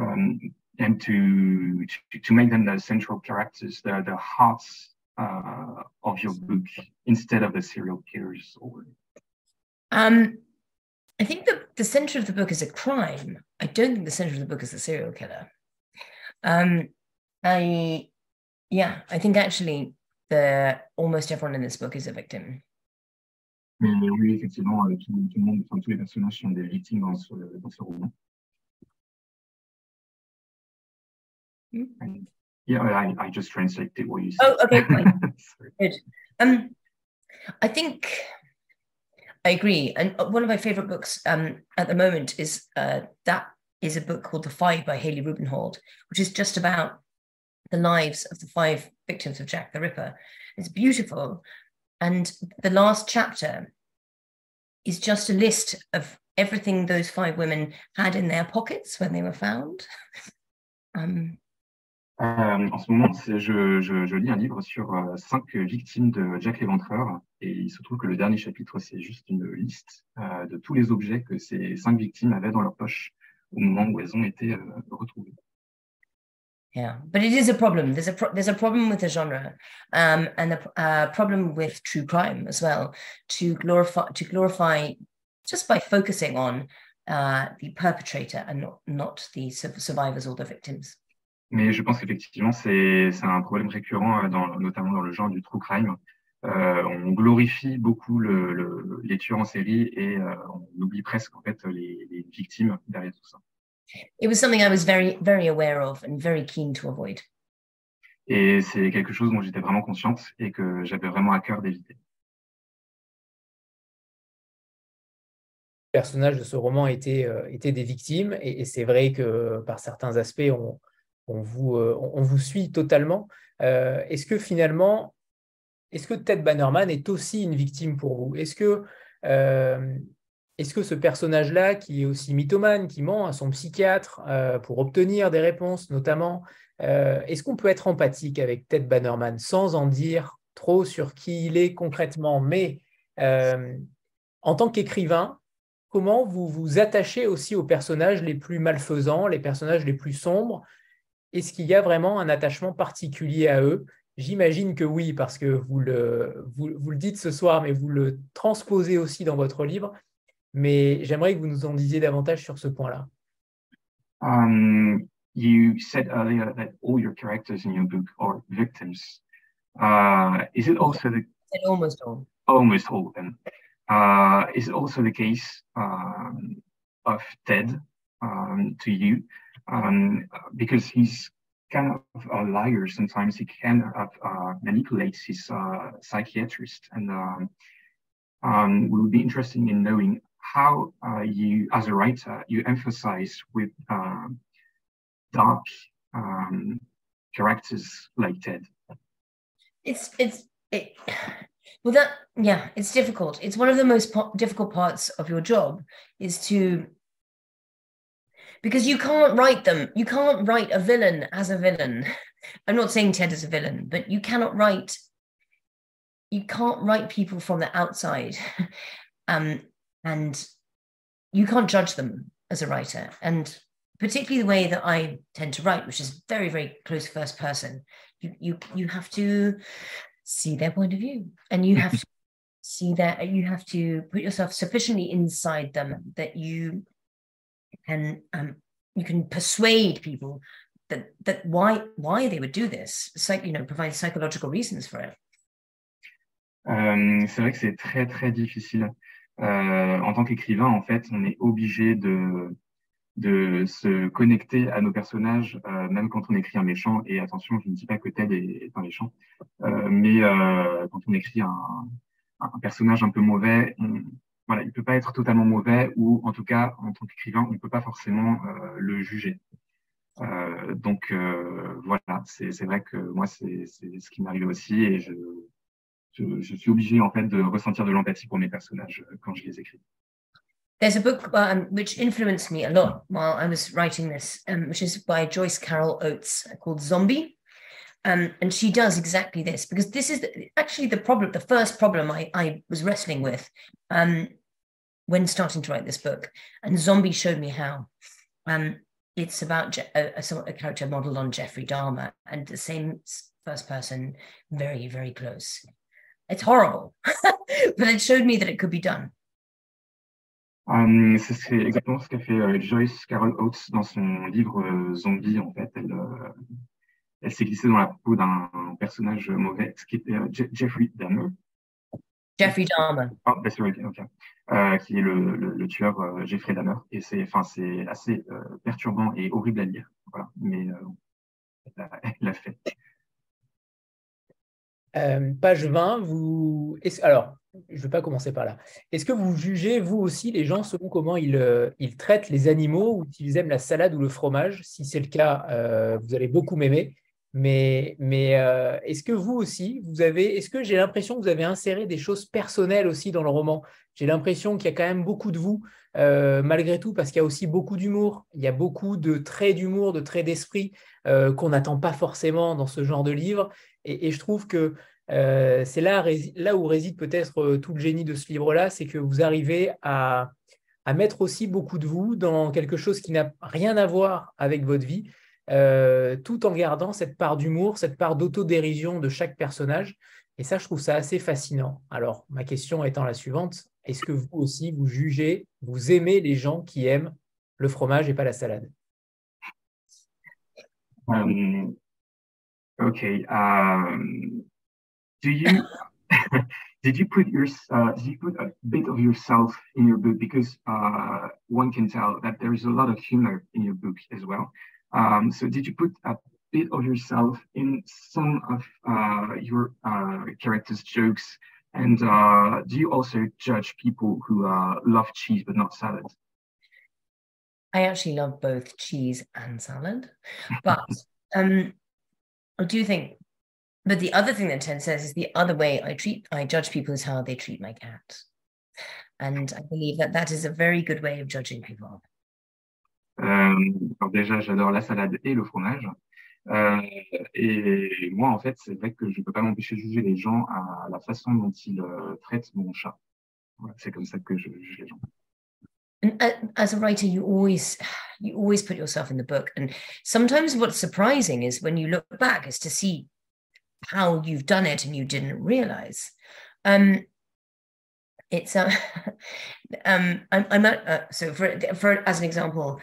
um and to, to to make them the central characters, the the hearts uh, of your book instead of the serial killers or
Um, I think the, the center of the book is a crime. I don't think the center of the book is the serial killer. Um, I, yeah, I think actually the almost everyone in this book is a victim.
Mais oui, effectivement, tout, tout, le monde, enfin, tous les personnages sont des victimes dans ce, dans ce roman. Mm. Yeah, I, I just translated what you said.
Oh, okay. [laughs] Good. Um, I think I agree. And one of my favorite books um, at the moment is uh, that is a book called The Five by Haley Rubenhold, which is just about the lives of the five victims of Jack the Ripper. It's beautiful. And the last chapter is just a list of everything those five women had in their pockets when they were found. [laughs] um,
Euh, en ce moment, je, je, je, lis un livre sur euh, cinq victimes de Jack l'Éventreur et il se trouve que le dernier chapitre, c'est juste une liste euh, de tous les objets que ces cinq victimes avaient dans leur poche au moment où elles ont été euh, retrouvées.
Yeah, but it is a problem. There's a pro there's a problem with the genre, um, and a uh, problem with true crime as well. To glorify to glorify just by focusing on uh, the perpetrator and not not the survivors or the victims.
Mais je pense qu'effectivement, c'est un problème récurrent, euh, dans, notamment dans le genre du true crime. Euh, on glorifie beaucoup le, le, les tueurs en série et euh, on oublie presque en fait les, les, victimes derrière tout ça.
It was something I was very, very aware of and very keen to avoid.
Et c'est quelque chose dont j'étais vraiment consciente et que j'avais vraiment à cœur d'éviter.
Les personnages de ce roman étaient, euh, étaient des victimes et, et c'est vrai que par certains aspects, on, on vous, euh, on vous suit totalement. Euh, est-ce que finalement, est-ce que Ted Bannerman est aussi une victime pour vous? Est-ce que, euh, est-ce que ce personnage-là, qui est aussi mythomane, qui ment à son psychiatre pour obtenir des réponses, notamment, est-ce qu'on peut être empathique avec Ted Bannerman sans en dire trop sur qui il est concrètement? Mais en tant qu'écrivain, comment vous vous attachez aussi aux personnages les plus malfaisants, les personnages les plus sombres? Est-ce qu'il y a vraiment un attachement particulier à eux? J'imagine que oui, parce que vous le, vous, vous, le dites ce soir, mais vous le transposez aussi dans votre livre. Mais j'aimerais que vous nous en disiez davantage sur ce point-là.
Um, you said earlier that all your characters in your book are victims. Uh, is it also the
almost all?
Almost all of them. Uh, is it also the case um, of Ted um, to you? um, because he's kind of a liar. Sometimes he kind of uh, manipulates his uh, psychiatrist, and um, um, we would be interested in knowing how uh, you, as a writer, you emphasize with um, dark um, characters like Ted.
It's it's it. Well, that yeah, it's difficult. It's one of the most po- difficult parts of your job is to because you can't write them. You can't write a villain as a villain. [laughs] I'm not saying Ted is a villain, but you cannot write. You can't write people from the outside, [laughs] um, and you can't judge them as a writer. And particularly the way that I tend to write, which is very, very close first person, you you you have to see their point of view, and you have [laughs] to see that you have to put yourself sufficiently inside them that you and um, you can persuade people that that why why they would do this, like you know, provide psychological reasons for it.
Euh, c'est vrai que c'est très très difficile. Euh, en tant qu'écrivain, en fait, on est obligé de se connecter à nos personnages, euh, même quand on écrit un méchant. Et attention, je ne dis pas que Ted est, un méchant, euh, mais quand on écrit un, personnage un peu mauvais, voilà, il ne peut pas être totalement mauvais ou en tout cas, en tant qu'écrivain, on ne peut pas forcément le juger. Donc voilà, c'est vrai que moi, c'est ce qui m'arrive aussi et je, je, je, suis obligé en fait de ressentir de l'empathie pour mes personnages euh, quand je les écris.
There's a book um, which influenced me a lot while I was writing this, um, which is by Joyce Carol Oates called Zombie. Um, and she does exactly this because this is the, actually the problem, the first problem I, I was wrestling with um, when starting to write this book. And Zombie showed me how. Um, it's about a, a character modeled on Jeffrey Dahmer and the same first person, very, very close. It's horrible, [laughs] but it showed me that it could be done.
Euh, c'est exactement ce qu'a fait euh, Joyce Carol Oates dans son livre euh, Zombie. En fait, elle, elle s'est glissée dans la peau d'un personnage mauvais, qui était Jeffrey Dahmer.
Jeffrey Dahmer.
Oh, okay. qui est le, le, tueur Jeffrey Dahmer. Et c'est, enfin, c'est assez perturbant et horrible à lire. Voilà. Mais elle l'a fait.
Page 20, vous. Alors, je ne vais pas commencer par là. Est-ce que vous jugez, vous aussi, les gens selon comment ils, euh, traitent les animaux ou s'ils aiment la salade ou le fromage? Si c'est le cas, euh, vous allez beaucoup m'aimer. Mais, euh, est-ce que vous aussi, vous avez, est-ce que j'ai l'impression que vous avez inséré des choses personnelles aussi dans le roman? J'ai l'impression qu'il y a quand même beaucoup de vous, malgré tout, parce qu'il y a aussi beaucoup d'humour. Il y a beaucoup de traits d'humour, de traits d'esprit qu'on n'attend pas forcément dans ce genre de livre. Et, je trouve que euh, c'est là, là où réside peut-être euh, tout le génie de ce livre-là, c'est que vous arrivez à, mettre aussi beaucoup de vous dans quelque chose qui n'a rien à voir avec votre vie, euh, tout en gardant cette part d'humour, cette part d'autodérision de chaque personnage. Et ça, je trouve ça assez fascinant. Alors, ma question étant la suivante, est-ce que vous aussi, vous jugez, vous aimez les gens qui aiment le fromage et pas la salade?
Ok. Um, do you [laughs] did you put your uh, did you put a bit of yourself in your book because uh, one can tell that there is a lot of humor in your book as well. Um, so did you put a bit of yourself in some of uh, your uh, characters' jokes? And uh, do you also judge people who uh, love cheese but not salad?
I actually love both cheese and salad, [laughs] but um, I do think but the other thing that Ted says is the other way I treat, I judge people is how they treat my cat. And I believe that that is a very good way of judging people.
Euh, alors déjà, j'adore la salade et le fromage. Euh, et moi, en fait, c'est vrai que je ne peux pas m'empêcher de juger les gens à la façon dont ils euh, traitent mon chat. Voilà, c'est comme ça que je juge les gens.
And uh, as a writer, you always [sighs] you always put yourself in the book. And sometimes what's surprising is when you look back is to see how you've done it and you didn't realize. Um, it's uh, [laughs] um, I'm, I'm at, uh, so for for as an example,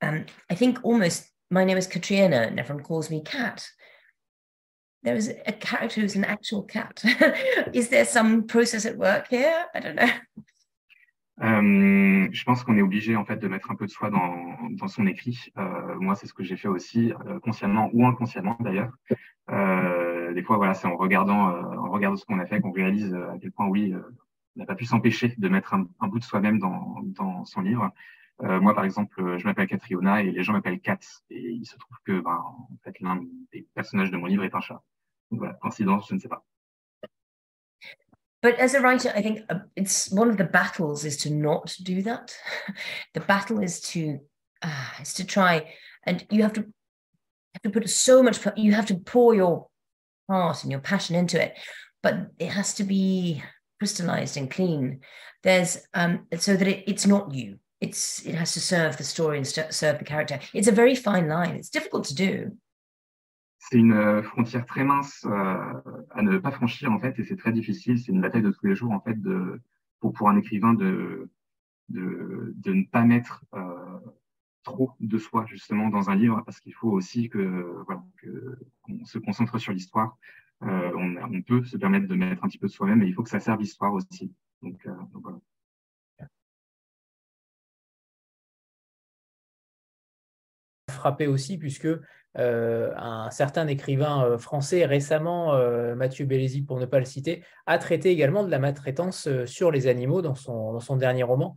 um, I think almost my name is Katrina and everyone calls me Cat. There is a character who's an actual cat. [laughs] is there some process at work here? I don't know.
Euh, je pense qu'on est obligé en fait de mettre un peu de soi dans, dans son écrit. Euh, moi, c'est ce que j'ai fait aussi, euh, consciemment ou inconsciemment d'ailleurs. Euh, des fois, voilà, c'est en regardant, euh, en regardant ce qu'on a fait qu'on réalise à quel point oui, on n'a pas pu s'empêcher de mettre un, un bout de soi-même dans, dans son livre. moi, par exemple, je m'appelle Catriona et les gens m'appellent Kat. Et il se trouve que, ben, en fait, l'un des personnages de mon livre est un chat. Donc voilà, coïncidence, je ne sais pas.
But as a writer i think uh, it's one of the battles is to not do that. [laughs] The battle is to uh, is to try and you have to have to put so much you have to pour your heart and your passion into it but it has to be crystallized and clean. There's um so that it, it's not you. It's it has to serve the story and serve the character. It's a very fine line. It's difficult to do
c'est une euh, frontière très mince euh, à ne pas franchir en fait, et c'est très difficile. C'est une bataille de tous les jours en fait pour, un écrivain de, de, ne pas mettre euh, trop de soi justement dans un livre, parce qu'il faut aussi que voilà qu'on se concentre sur l'histoire. On, peut se permettre de mettre un petit peu de soi-même, mais il faut que ça serve l'histoire aussi. Donc, donc voilà.
frappé aussi, puisque euh, un certain écrivain euh, français récemment, euh, Mathieu Bellesi pour ne pas le citer, a traité également de la maltraitance sur les animaux dans son, dans son dernier roman.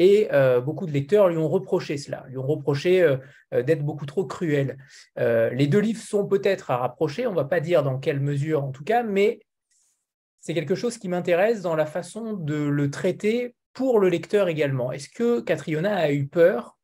Et beaucoup de lecteurs lui ont reproché cela, lui ont reproché d'être beaucoup trop cruel. les deux livres sont peut-être à rapprocher, on ne va pas dire dans quelle mesure en tout cas, mais c'est quelque chose qui m'intéresse dans la façon de le traiter pour le lecteur également. Est-ce que Catriona a eu peur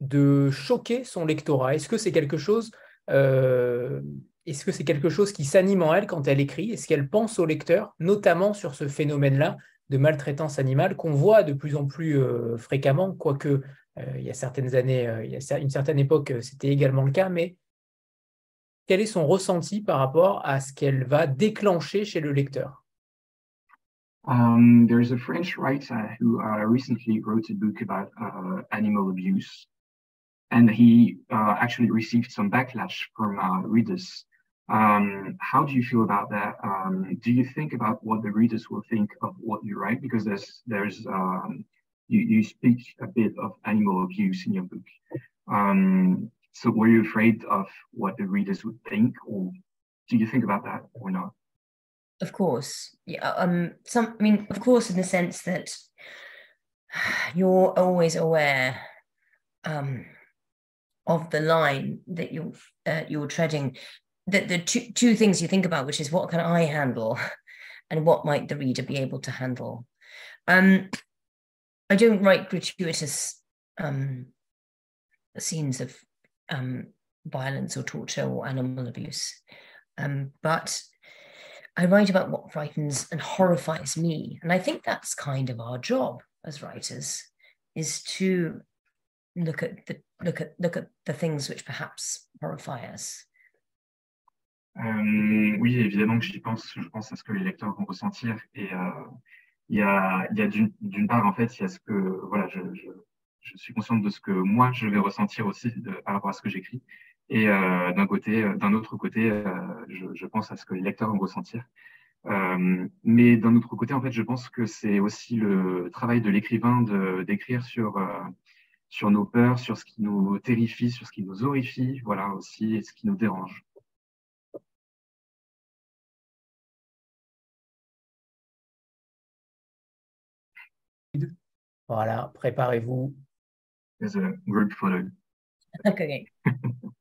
de choquer son lectorat. Est-ce que c'est quelque chose euh, est-ce que c'est quelque chose qui s'anime en elle quand elle écrit? Est-ce qu'elle pense au lecteur, notamment sur ce phénomène-là de maltraitance animale qu'on voit de plus en plus euh, fréquemment, quoique euh, il y a certaines années, il y a une certaine époque, c'était également le cas, mais quel est son ressenti par rapport à ce qu'elle va déclencher chez le lecteur?
Um, there's a French writer who uh, recently wrote a book about uh, animal abuse, and he uh, actually received some backlash from uh, readers. Um, how do you feel about that? Um, do you think about what the readers will think of what you write? Because there's there's um, you, you speak a bit of animal abuse in your book. Um, so were you afraid of what the readers would think, or do you think about that or not?
Of course, yeah. Um, some. I mean, of course, in the sense that [sighs] you're always aware um, of the line that you're uh, you're treading. The the two two things you think about, which is what can I handle, [laughs] and what might the reader be able to handle. Um, I don't write gratuitous um, scenes of um, violence or torture or animal abuse, um, but I write about what frightens and horrifies me, and I think that's kind of our job as writers, is to look at the look at look at the things which perhaps horrify us.
Euh, oui, évidemment que j'y pense. Je pense à ce que les lecteurs vont ressentir et euh, il y a, d'une part, en fait, il y a ce que, voilà, je, suis consciente de ce que moi, je vais ressentir aussi de, par rapport à ce que j'écris. Et euh, d'un côté, d'un autre côté, je, je, pense à ce que les lecteurs vont ressentir. Mais d'un autre côté, en fait, je pense que c'est aussi le travail de l'écrivain d'écrire sur sur nos peurs, sur ce qui nous terrifie, sur ce qui nous horrifie, voilà aussi, et ce qui nous dérange.
Voilà, préparez-vous.
There's a group photo.
Okay. [laughs]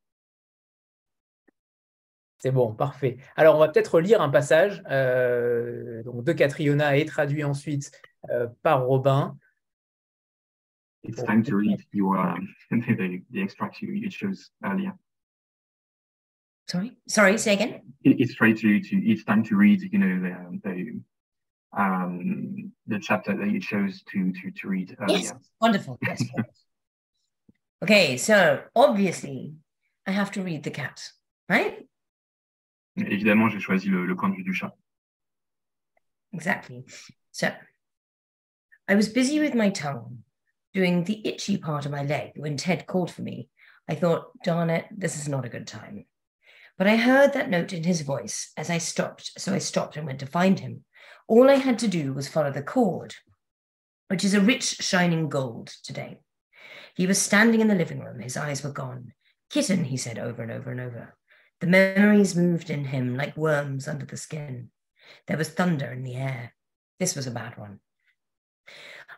C'est bon, parfait. Alors, on va peut-être lire un passage euh, donc de Catriona et traduit ensuite euh, par Robin.
It's time to read your, um, [laughs] the, the extract you, you chose earlier.
Sorry, sorry, say again.
It, it's right to, to it's time to read, you know, the, the um, the chapter that you chose to to to read earlier.
Yes, wonderful. [laughs] Yes. okay, so obviously I have to read the cat, right?
Évidemment, j'ai choisi le, le point de vue du chat.
Exactly. So I was busy with my tongue, doing the itchy part of my leg when Ted called for me. I thought, darn it, this is not a good time. But I heard that note in his voice as I stopped, so I stopped and went to find him. All I had to do was follow the cord, which is a rich, shining gold today. He was standing in the living room. His eyes were gone. Kitten, he said over and over and over. The memories moved in him like worms under the skin. There was thunder in the air. This was a bad one.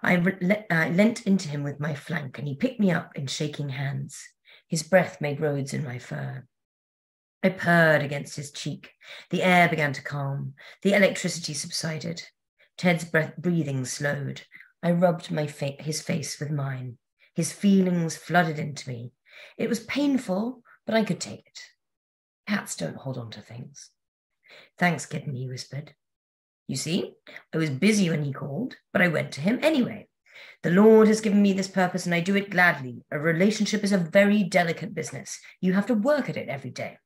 I, re- I uh, leant into him with my flank, and he picked me up in shaking hands. His breath made roads in my fur. I purred against his cheek. The air began to calm. The electricity subsided. Ted's breath, breathing slowed. I rubbed my fa- his face with mine. His feelings flooded into me. It was painful, but I could take it. Cats don't hold on to things. Thanks, kitten, he whispered. You see, I was busy when he called, but I went to him anyway. The Lord has given me this purpose, and I do it gladly. A relationship is a very delicate business. You have to work at it every day.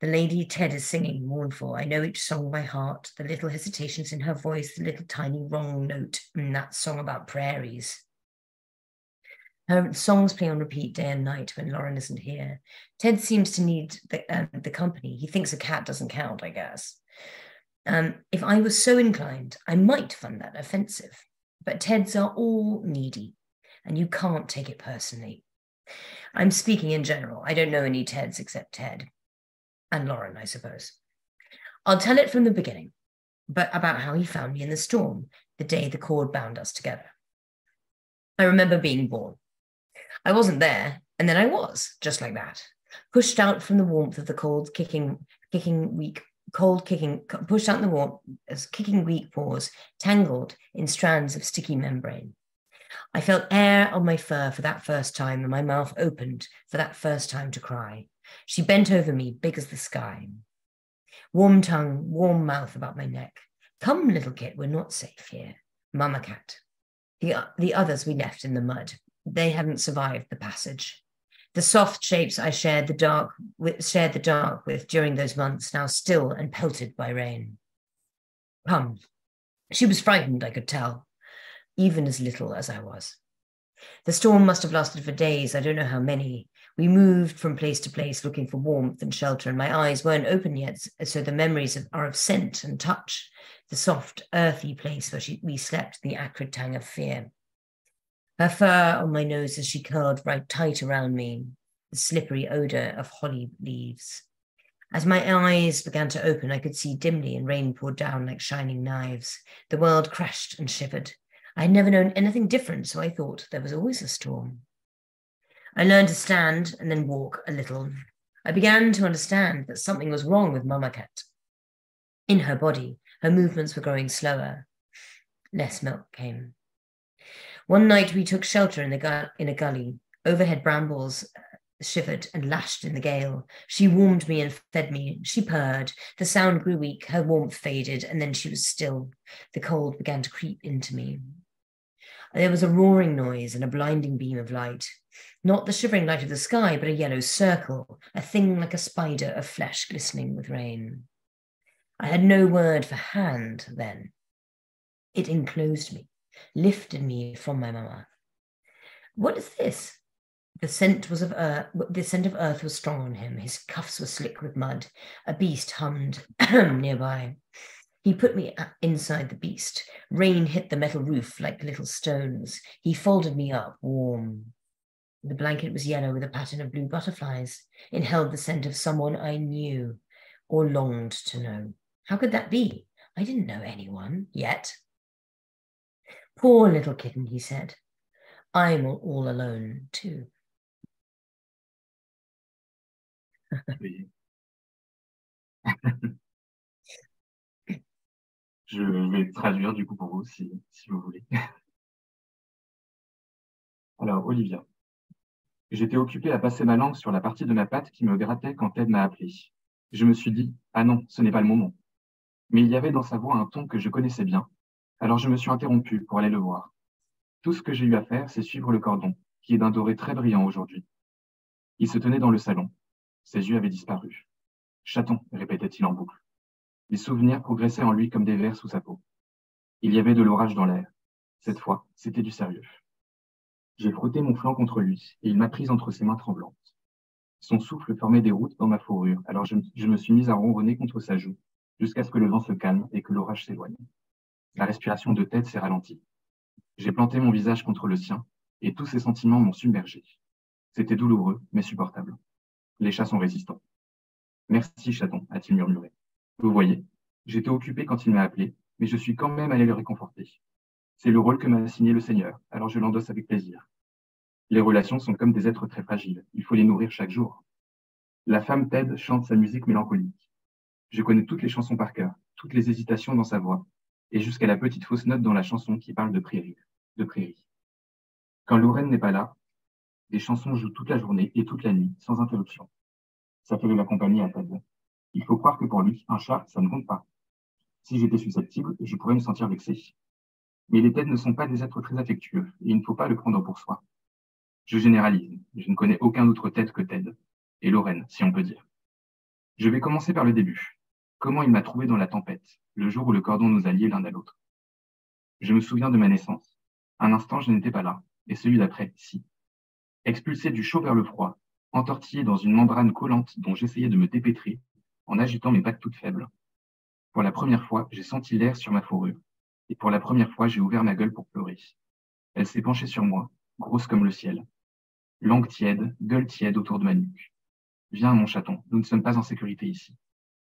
The lady Ted is singing, mournful. I know each song by heart, the little hesitations in her voice, the little tiny wrong note in that song about prairies. Her songs play on repeat day and night when Lauren isn't here. Ted seems to need the, uh, the company. He thinks a cat doesn't count, I guess. Um, if I was so inclined, I might find that offensive. But Teds are all needy, and you can't take it personally. I'm speaking in general. I don't know any Teds except Ted and Lauren, I suppose. I'll tell it from the beginning, but about how he found me in the storm the day the cord bound us together. I remember being born. I wasn't there, and then I was, just like that, pushed out from the warmth of the cold, kicking, kicking weak, cold kicking, pushed out in the warmth as kicking weak paws, tangled in strands of sticky membrane. I felt air on my fur for that first time, and my mouth opened for that first time to cry. She bent over me, big as the sky. Warm tongue, warm mouth about my neck. Come, little kit, we're not safe here. Mama cat. The, the others we left in the mud. They hadn't survived the passage. The soft shapes I shared the dark with, shared the dark with during those months, now still and pelted by rain. Come. She was frightened, I could tell, even as little as I was. The storm must have lasted for days, I don't know how many. We moved from place to place looking for warmth and shelter, and my eyes weren't open yet, so the memories of, are of scent and touch, the soft, earthy place where she, we slept, the acrid tang of fear. Her fur on my nose as she curled right tight around me, the slippery odour of holly leaves. As my eyes began to open, I could see dimly, and rain poured down like shining knives. The world crashed and shivered. I had never known anything different, so I thought there was always a storm. I learned to stand and then walk a little. I began to understand that something was wrong with Mama Cat. In her body, her movements were growing slower. Less milk came. One night we took shelter in, the in a gully. Overhead brambles uh, shivered and lashed in the gale. She warmed me and fed me. She purred. The sound grew weak. Her warmth faded, and then she was still. The cold began to creep into me. There was a roaring noise and a blinding beam of light. Not the shivering light of the sky, but a yellow circle, a thing like a spider of flesh glistening with rain. I had no word for hand then. It enclosed me, lifted me from my mama. What is this? The scent was of earth. The scent of earth was strong on him. His cuffs were slick with mud. A beast hummed [clears throat] nearby. He put me inside the beast. Rain hit the metal roof like little stones. He folded me up, warm. The blanket was yellow with a pattern of blue butterflies. It held the scent of someone I knew or longed to know. How could that be? I didn't know anyone yet. Poor little kitten, he said. I'm all alone too. [laughs]
Je vais traduire du coup pour vous si, si vous voulez. [laughs] Alors, Olivia. J'étais occupé à passer ma langue sur la partie de ma patte qui me grattait quand Ted m'a appelé. Je me suis dit, ah non, ce n'est pas le moment. Mais il y avait dans sa voix un ton que je connaissais bien. Alors je me suis interrompu pour aller le voir. Tout ce que j'ai eu à faire, c'est suivre le cordon, qui est d'un doré très brillant aujourd'hui. Il se tenait dans le salon. Ses yeux avaient disparu. Chaton, répétait-il en boucle. Les souvenirs progressaient en lui comme des vers sous sa peau. Il y avait de l'orage dans l'air. Cette fois, c'était du sérieux. J'ai frotté mon flanc contre lui et il m'a prise entre ses mains tremblantes. Son souffle formait des routes dans ma fourrure, alors je, me suis mise à ronronner contre sa joue, jusqu'à ce que le vent se calme et que l'orage s'éloigne. La respiration de tête s'est ralentie. J'ai planté mon visage contre le sien et tous ses sentiments m'ont submergé. C'était douloureux, mais supportable. Les chats sont résistants. Merci, chaton, a-t-il murmuré. Vous voyez, j'étais occupé quand il m'a appelé, mais je suis quand même allé le réconforter. C'est le rôle que m'a assigné le Seigneur, alors je l'endosse avec plaisir. Les relations sont comme des êtres très fragiles, il faut les nourrir chaque jour. La femme Ted chante sa musique mélancolique. Je connais toutes les chansons par cœur, toutes les hésitations dans sa voix, et jusqu'à la petite fausse note dans la chanson qui parle de prairie. De prairie. Quand Lorraine n'est pas là, des chansons jouent toute la journée et toute la nuit, sans interruption. Ça fait de la compagnie à Ted. Il faut croire que pour lui, un chat, ça ne compte pas. Si j'étais susceptible, je pourrais me sentir vexé. Mais les têtes ne sont pas des êtres très affectueux, et il ne faut pas le prendre pour soi. Je généralise, je ne connais aucun autre tête que Ted, et Lorraine, si on peut dire. Je vais commencer par le début. Comment il m'a trouvé dans la tempête, le jour où le cordon nous alliait l'un à l'autre. Je me souviens de ma naissance. Un instant, je n'étais pas là, et celui d'après, si. Expulsé du chaud vers le froid, entortillé dans une membrane collante dont j'essayais de me dépêtrer, en agitant mes pattes toutes faibles. Pour la première fois, j'ai senti l'air sur ma fourrure, et pour la première fois, j'ai ouvert ma gueule pour pleurer. Elle s'est penchée sur moi, grosse comme le ciel. Langue tiède, gueule tiède autour de ma nuque. Viens, mon chaton, nous ne sommes pas en sécurité ici.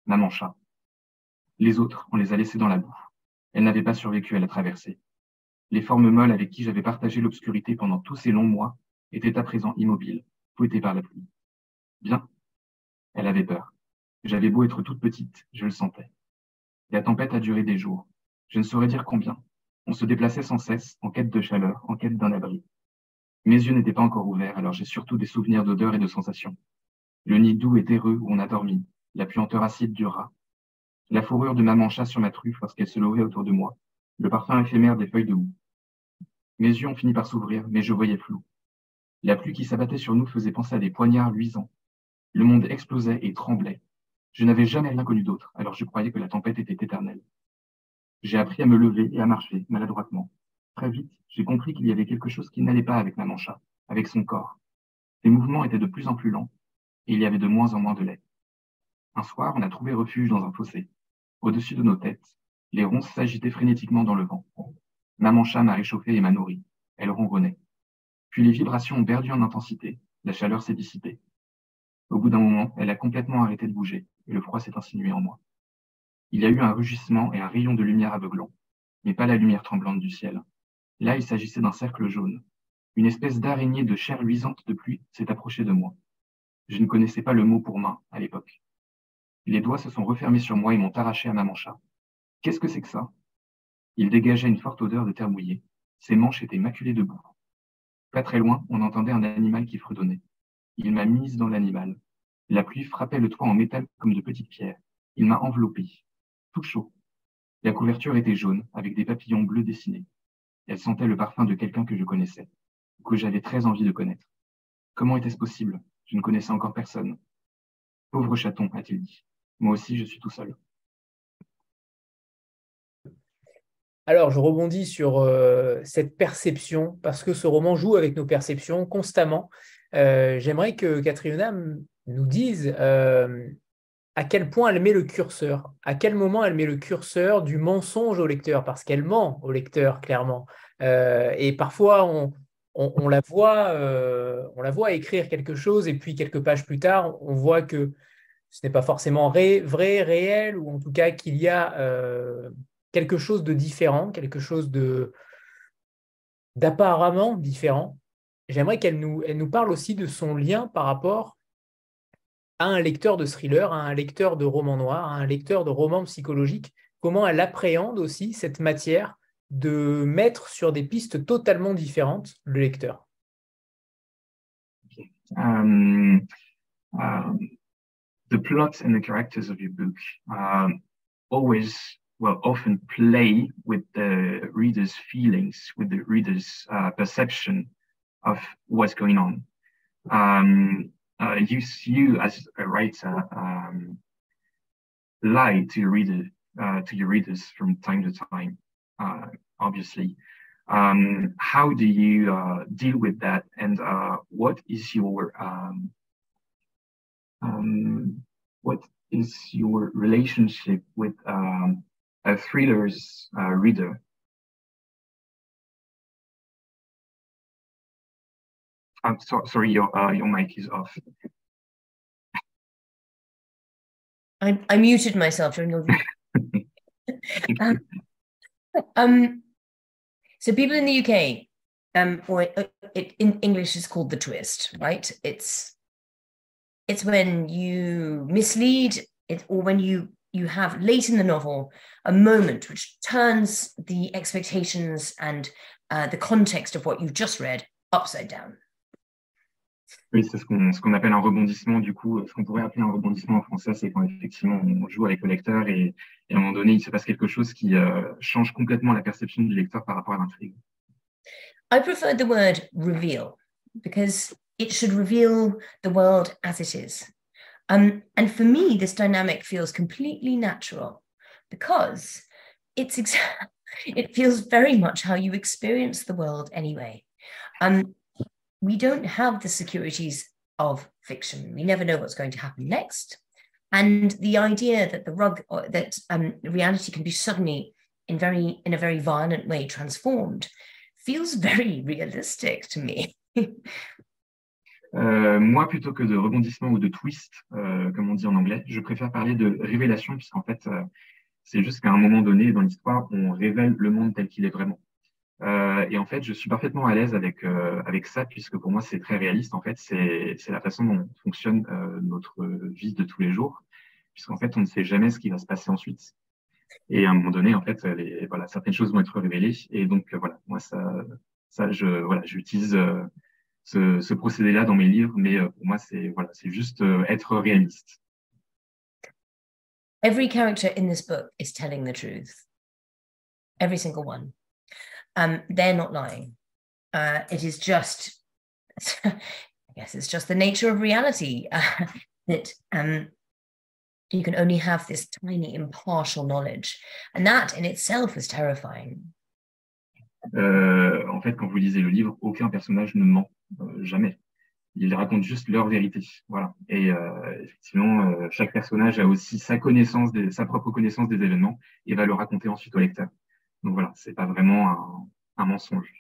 Maman chat. Les autres, on les a laissés dans la boue. Elles n'avaient pas survécu à la traversée. Les formes molles avec qui j'avais partagé l'obscurité pendant tous ces longs mois étaient à présent immobiles, fouettées par la pluie. Bien. Elle avait peur. J'avais beau être toute petite, je le sentais. La tempête a duré des jours. Je ne saurais dire combien. On se déplaçait sans cesse, en quête de chaleur, en quête d'un abri. Mes yeux n'étaient pas encore ouverts, alors j'ai surtout des souvenirs d'odeurs et de sensations. Le nid doux et terreux où on a dormi, la puanteur acide du rat, la fourrure de ma mancha sur ma truffe lorsqu'elle se levait autour de moi, le parfum éphémère des feuilles de houx. Mes yeux ont fini par s'ouvrir, mais je voyais flou. La pluie qui s'abattait sur nous faisait penser à des poignards luisants. Le monde explosait et tremblait, je n'avais jamais rien connu d'autre, alors je croyais que la tempête était éternelle. J'ai appris à me lever et à marcher maladroitement. Très vite, j'ai compris qu'il y avait quelque chose qui n'allait pas avec Maman Chat, avec son corps. Ses mouvements étaient de plus en plus lents et il y avait de moins en moins de lait. Un soir, on a trouvé refuge dans un fossé. Au-dessus de nos têtes, les ronces s'agitaient frénétiquement dans le vent. Maman chat m'a réchauffé et m'a nourri. Elle ronronnait. Puis les vibrations ont perdu en intensité. La chaleur s'est dissipée. Au bout d'un moment, elle a complètement arrêté de bouger et le froid s'est insinué en moi. Il y a eu un rugissement et un rayon de lumière aveuglant, mais pas la lumière tremblante du ciel. Là, il s'agissait d'un cercle jaune. Une espèce d'araignée de chair luisante de pluie s'est approchée de moi. Je ne connaissais pas le mot pour main à l'époque. Les doigts se sont refermés sur moi et m'ont arraché à ma mancha. Qu'est-ce que c'est que ça? Il dégageait une forte odeur de terre mouillée. Ses manches étaient maculées de boue. Pas très loin, on entendait un animal qui fredonnait. Il m'a mise dans l'animal. La pluie frappait le toit en métal comme de petites pierres. Il m'a enveloppé, tout chaud. La couverture était jaune, avec des papillons bleus dessinés. Elle sentait le parfum de quelqu'un que je connaissais, que j'avais très envie de connaître. Comment était-ce possible? Je ne connaissais encore personne. Pauvre chaton, a-t-il dit. Moi aussi, je suis tout seul.
Alors, je rebondis sur euh, cette perception, parce que ce roman joue avec nos perceptions constamment. Euh, j'aimerais que Catriona nous dise euh, à quel point elle met le curseur, à quel moment elle met le curseur du mensonge au lecteur, parce qu'elle ment au lecteur, clairement. et parfois, on, la voit, on la voit écrire quelque chose, et puis quelques pages plus tard, on voit que ce n'est pas forcément vrai, réel, ou en tout cas qu'il y a quelque chose de différent, quelque chose de d'apparemment différent. J'aimerais qu'elle nous, elle nous parle aussi de son lien par rapport à un lecteur de thriller, à un lecteur de roman noir, à un lecteur de roman psychologique, comment elle appréhende aussi cette matière de mettre sur des pistes totalement différentes le lecteur?
Um, um, the plot and the characters of your book um, always well often play with the reader's feelings, with the reader's uh, perception of what's going on. Um, uh, you, you as a writer um, lie to your reader, uh, to your readers from time to time. Uh, obviously, um, how do you uh, deal with that, and uh, what is your um, what is your relationship with um, a thriller's uh, reader. I'm so, sorry, your uh, your mic is off.
I, I muted myself during your [laughs] um, um, so people in the UK, um, or it, it, in English is called the twist, right? It's it's when you mislead it, or when you you have late in the novel a moment which turns the expectations and uh, the context of what you've just read upside down.
Oui, c'est ce qu'on ce appelle un rebondissement. Du coup, ce qu'on pourrait appeler un rebondissement en français, c'est quand effectivement on joue avec le lecteur et, et, à un moment donné, il se passe quelque chose qui euh, change complètement la perception du lecteur par rapport à l'intrigue.
I prefer the word reveal because it should reveal the world as it is. Um, and for me, this dynamic feels completely natural because it's ex- [laughs] it feels very much how you experience the world anyway. Um, we don't have the securities of fiction. We never know what's going to happen next. And the idea that the rug that um, reality can be suddenly in very in a very violent way transformed feels [laughs] very realistic to me. [laughs]
Euh, moi, plutôt que de rebondissement ou de twist, euh, comme on dit en anglais, je préfère parler de révélation, puisqu'en fait, euh, c'est juste qu'à un moment donné dans l'histoire, on révèle le monde tel qu'il est vraiment. Euh, et en fait, je suis parfaitement à l'aise avec euh, avec ça, puisque pour moi, c'est très réaliste. En fait, c'est c'est la façon dont fonctionne notre vie de tous les jours, puisqu'en fait, on ne sait jamais ce qui va se passer ensuite. Et à un moment donné, en fait, les, voilà, certaines choses vont être révélées. Et donc, voilà, moi, ça, ça, je, voilà, j'utilise ce, ce procédé-là dans mes livres, mais euh, pour moi, c'est voilà, c'est juste euh, être réaliste.
Every character in this book is telling the truth. Every single one. Um, they're not lying. Uh, it is just, [laughs] I guess it's just the nature of reality uh, that um, you can only have this tiny impartial knowledge. And that in itself is terrifying.
Euh, en fait, quand vous lisez le livre, aucun personnage ne ment, jamais. Ils racontent juste leur vérité. Voilà. Et euh, effectivement, euh, chaque personnage a aussi sa connaissance, des, sa propre connaissance des événements et va le raconter ensuite au lecteur. Donc voilà, c'est pas vraiment un, un mensonge.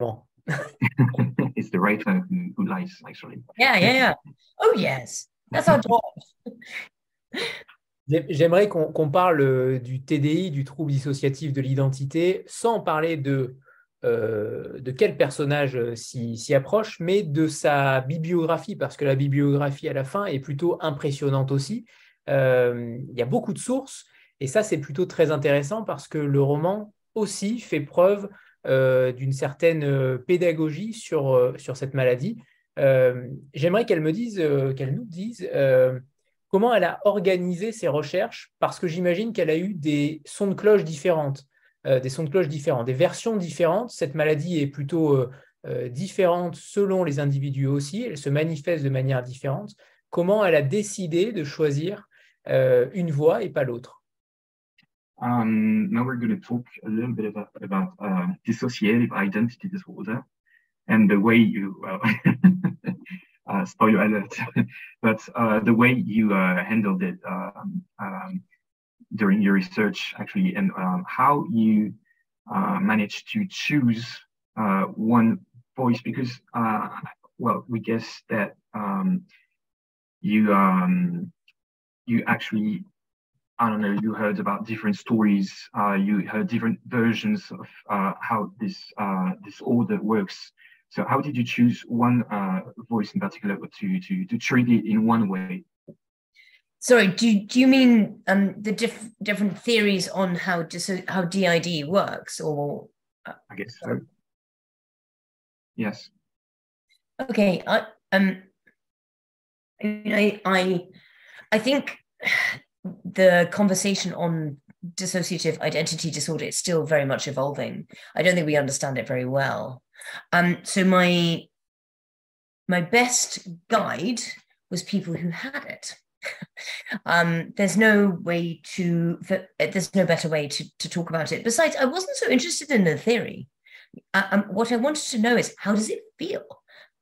Bon. [laughs]
It's the writer who, who lies, actually.
Yeah, yeah, yeah. Oh, yes. That's our job.
J'aimerais qu'on parle euh, du TDI, du trouble dissociatif de l'identité, sans parler de, euh, de quel personnage euh, s'y approche, mais de sa bibliographie, parce que la bibliographie à la fin est plutôt impressionnante aussi. Euh, il y a beaucoup de sources, et ça c'est plutôt très intéressant parce que le roman aussi fait preuve d'une certaine pédagogie sur, sur cette maladie. J'aimerais qu'elle me dise, qu'elle nous dise comment elle a organisé ses recherches, parce que j'imagine qu'elle a eu des sons de cloche différentes, euh, des sons de cloche différents, des versions différentes. Cette maladie est plutôt euh, euh, différente selon les individus aussi, elle se manifeste de manière différente. Comment elle a décidé de choisir euh, une voie et pas l'autre?
Um, now we're going to talk a little bit about, uh, dissociative identity disorder and the way you, well, [laughs] uh, spoiler alert, [laughs] but uh, the way you uh, handled it um, um, during your research, actually, and um, how you uh, managed to choose uh, one voice, because, uh, well, we guess that um, you um, you actually I don't know, you heard about different stories, uh, you heard different versions of uh, how this uh, disorder works. So how did you choose one voice in particular to, to, to treat it in one way?
Sorry, do, do you mean um, the diff- different theories on how dis- how DID works, or
I guess so. Yes.
okay? I um, I I, I think the conversation on dissociative identity disorder is still very much evolving. I don't think we understand it very well. Um, so my my best guide was people who had it. [laughs] um, there's no way to there's no better way to, to talk about it. Besides, I wasn't so interested in the theory. Uh, um, what I wanted to know is how does it feel?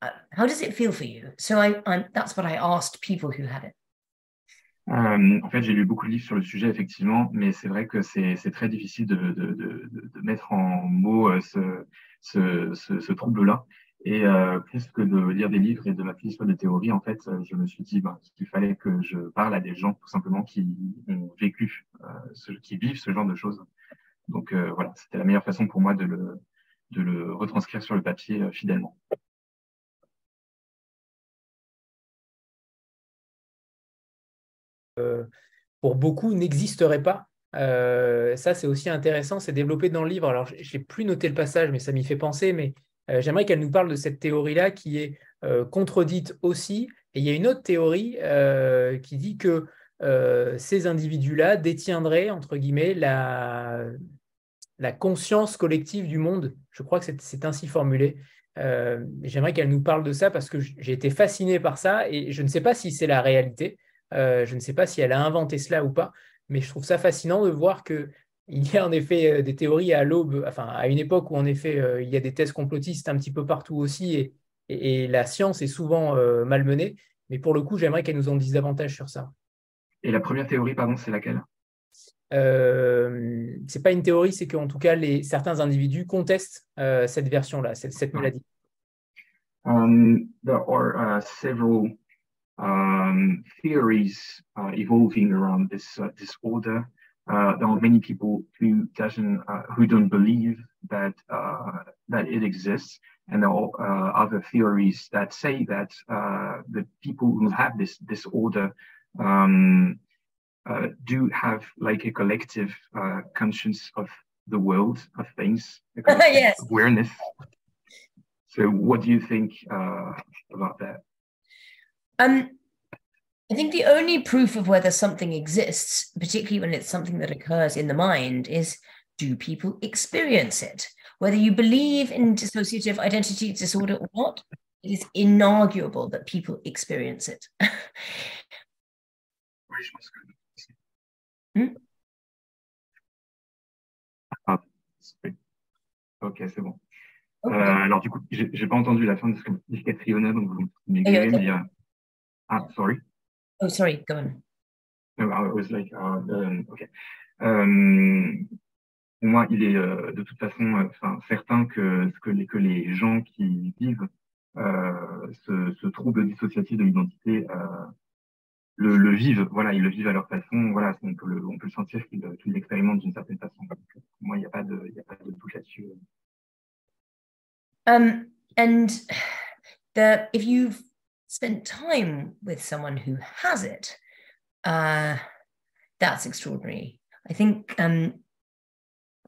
Uh, how does it feel for you? So I, I that's what I asked people who had it.
Euh, en fait, j'ai lu beaucoup de livres sur le sujet, effectivement, mais c'est vrai que c'est très difficile de, de, de, de mettre en mots euh, ce, ce, ce, ce trouble-là. Et euh, plus que de lire des livres et de m'appuyer sur des théories, en fait, euh, je me suis dit ben, qu'il fallait que je parle à des gens, tout simplement, qui ont vécu, euh, qui vivent ce genre de choses. Donc voilà, c'était la meilleure façon pour moi de le, retranscrire sur le papier fidèlement.
pour beaucoup n'existerait pas. Ça, c'est aussi intéressant, c'est développé dans le livre. Alors, j'ai plus noté le passage, mais ça m'y fait penser. Mais j'aimerais qu'elle nous parle de cette théorie-là qui est euh, contredite aussi. Et il y a une autre théorie euh, qui dit que euh, ces individus-là détiendraient, entre guillemets, la, conscience collective du monde. Je crois que c'est- ainsi formulé. Euh, j'aimerais qu'elle nous parle de ça parce que j'ai été fasciné par ça et je ne sais pas si c'est la réalité. Euh, je ne sais pas si elle a inventé cela ou pas, mais je trouve ça fascinant de voir que il y a en effet euh, des théories à l'aube, enfin à une époque où en effet euh, il y a des thèses complotistes un petit peu partout aussi et, et- et la science est souvent euh, malmenée. Mais pour le coup, j'aimerais qu'elle nous en dise davantage sur ça.
Et la première théorie, pardon, c'est laquelle?
Euh, c'est pas une théorie, c'est qu'en tout cas les, certains individus contestent euh, cette version-là, cette, cette maladie.
Um, there are uh, several um, theories uh, evolving around this uh, disorder. Uh, there are many people who doesn't uh, who don't believe that uh, that it exists, and there are uh, other theories that say that uh, the people who have this disorder um, uh, do have like a collective uh, conscience of the world of things, [laughs]
Yes.
awareness. So, what do you think uh, about that?
Um, I think the only proof of whether something exists, particularly when it's something that occurs in the mind, is do people experience it? Whether you believe in dissociative identity disorder or not, it is inarguable that people experience it.
Oui, je pense que.
Hmm?
Ah, ok, c'est bon.
Okay.
Euh, alors, du coup, j'ai pas entendu la fin de ce que dit Catriona, donc vous m'écrivez, mais il y a. Ah, sorry.
Oh, sorry, go on.
No, I was like, uh, um, okay. Um, pour moi, il est euh, de toute façon euh, certain que, que, les, que les gens qui vivent euh, ce, ce, trouble dissociatif de l'identité euh, le, le, vivent. Voilà, ils le vivent à leur façon. Voilà, on peut le, on peut le sentir qu'ils qu l'expérimentent d'une certaine façon. Donc, pour moi, il n'y a pas de, il a pas de doute là-dessus.
Um, and the if you've spent time with someone who has it, uh, that's extraordinary. I think um,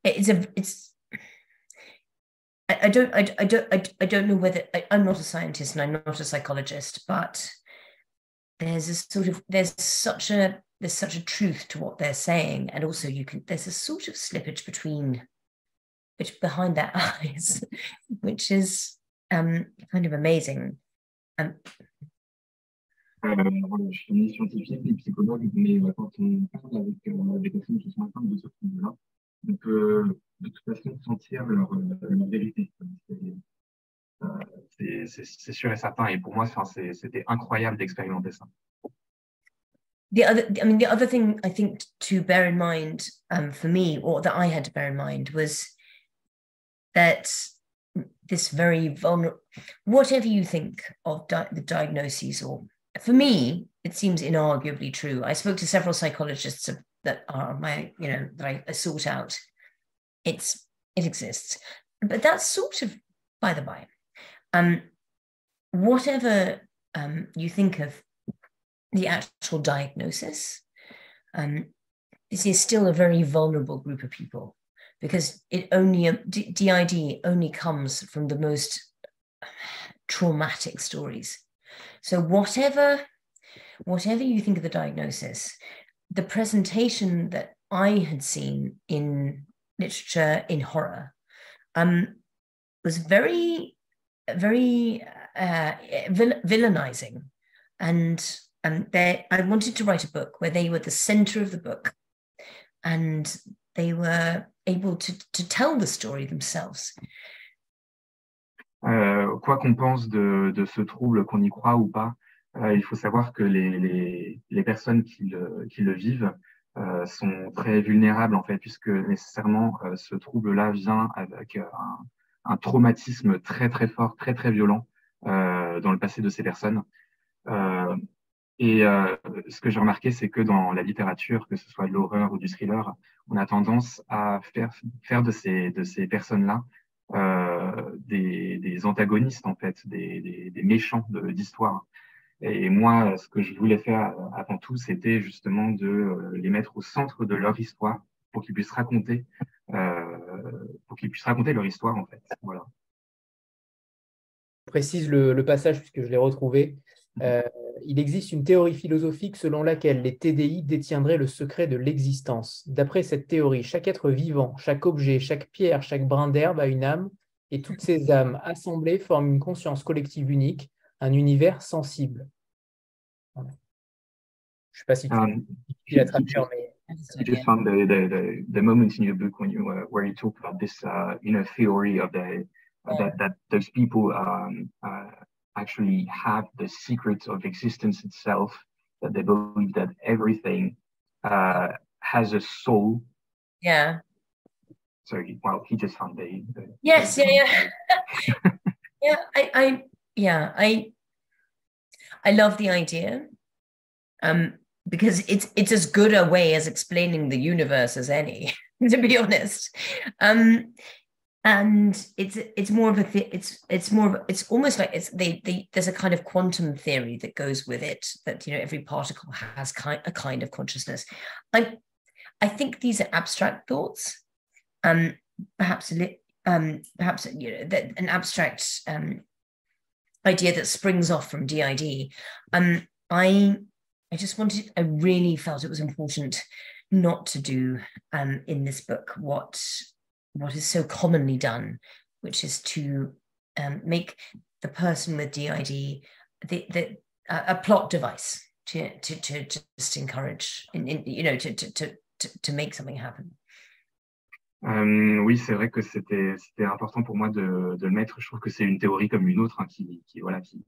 it's a it's. I, don't I, I don't I, I don't know whether I, I'm not a scientist and I'm not a psychologist, but there's a sort of there's such a there's such a truth to what they're saying, and also you can there's a sort of slippage between which behind their [laughs] eyes, which is um, kind of amazing. Um,
Euh, voilà, je suis ni scientifique ni psychologue, mais euh, quand on parle avec euh, des personnes qui sont atteintes de ce problème-là, on peut de toute façon sentir leur, leur vérité. C'est sûr et certain. Et pour moi, c'était incroyable d'expérimenter ça.
The other, I mean, the other thing I think to bear in mind um, for me, or that I had to bear in mind, was that this very vulnerable, whatever you think of di- the diagnoses or for me, it seems inarguably true. I spoke to several psychologists that are my, you know, that I, I sought out. It's it exists, but that's sort of by the by. Um, whatever um, you think of the actual diagnosis, um, this is still a very vulnerable group of people because it only DID only comes from the most traumatic stories so whatever, whatever you think of the diagnosis, the presentation that I had seen in literature in horror um, was very, very uh, vill- villainizing. And um, they, I wanted to write a book where they were the center of the book and they were able to, to tell the story themselves.
Euh, quoi qu'on pense de, de, ce trouble, qu'on y croit ou pas, euh, il faut savoir que les, les, les personnes qui le, qui le vivent euh, sont très vulnérables en fait, puisque nécessairement euh, ce trouble-là vient avec un, un, traumatisme très très fort, très très violent euh, dans le passé de ces personnes. et ce que j'ai remarqué, c'est que dans la littérature, que ce soit de l'horreur ou du thriller, on a tendance à faire, faire de ces, de ces personnes-là euh, des, des, antagonistes, en fait, des, des, des méchants d'histoire. Et moi, ce que je voulais faire avant tout, c'était justement de euh, les mettre au centre de leur histoire pour qu'ils puissent raconter, euh, pour qu'ils puissent raconter leur histoire, en fait. Voilà.
Je précise le, le passage puisque je l'ai retrouvé. Euh, il existe une théorie philosophique selon laquelle les TDI détiendraient le secret de l'existence. D'après cette théorie, chaque être vivant, chaque objet, chaque pierre, chaque brin d'herbe a une âme, et toutes ces âmes assemblées forment une conscience collective unique, un univers sensible. Voilà. Je ne sais pas si tu, um, tu la traduction, mais...
I just found the, the, the, the moments in your book when you, uh, where you talk about this, uh, you know, theory of the, uh, that, that those people um, uh, actually have the secret of existence itself, that they believe that everything uh, has a soul.
Yeah.
So, he, well, he just found the. the
yes, yeah, yeah. [laughs] [laughs] yeah, I, I, yeah, I, I love the idea. Um, because it's it's as good a way as explaining the universe as any, [laughs] to be honest. Um, and it's it's more of a th- it's it's more of it's almost like it's they, they there's a kind of quantum theory that goes with it that you know every particle has kind a kind of consciousness. I i think these are abstract thoughts. Um perhaps a little um perhaps you know that an abstract um idea that springs off from did um i i just wanted i really felt it was important not to do um in this book what what is so commonly done, which is to um, make the person with DID the, the, uh, a plot device to to to, just encourage, in, in, you know, to, to to to make something happen.
Euh, oui, c'est vrai que c'était important pour moi de, de le mettre. Je trouve que c'est une théorie comme une autre hein, qui, qui voilà qui,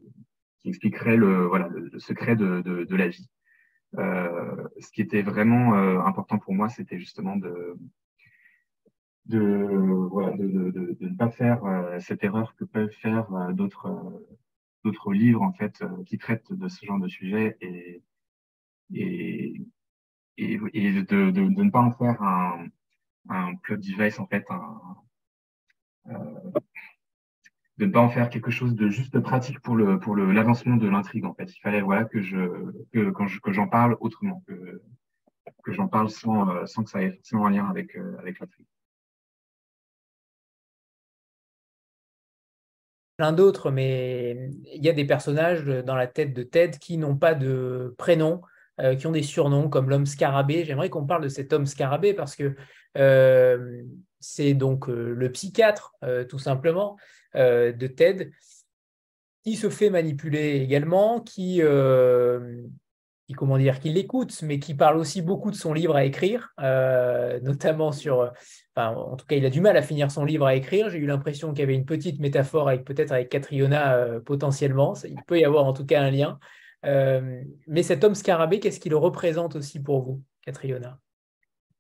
qui expliquerait le voilà le, secret de, de, de, la vie. Euh, ce qui était vraiment euh, important pour moi, c'était justement de de, voilà, de, de, de, ne pas faire euh, cette erreur que peuvent faire euh, d'autres euh, d'autres livres en fait qui traitent de ce genre de sujet et et, et, de, de, de, ne pas en faire un, un plot device en fait de ne pas en faire quelque chose de juste pratique pour le pour le l'avancement de l'intrigue en fait. Il fallait voilà que je que quand que j'en parle autrement que que j'en parle sans sans que ça ait forcément un lien avec avec l'intrigue
d'autres, mais il y a des personnages dans la tête de Ted qui n'ont pas de prénom, euh, qui ont des surnoms comme l'homme scarabée. J'aimerais qu'on parle de cet homme scarabée parce que euh, c'est donc euh, le psychiatre, tout simplement, de Ted, qui se fait manipuler également, qui, comment dire, qui l'écoute, mais qui parle aussi beaucoup de son livre à écrire, euh, [laughs] notamment sur, enfin, en tout cas, il a du mal à finir son livre à écrire. J'ai eu l'impression qu'il y avait une petite métaphore avec peut-être avec Catriona euh, potentiellement. Il peut y avoir en tout cas un lien. Euh, mais cet homme scarabée, qu'est-ce qu'il représente aussi pour vous, Catriona?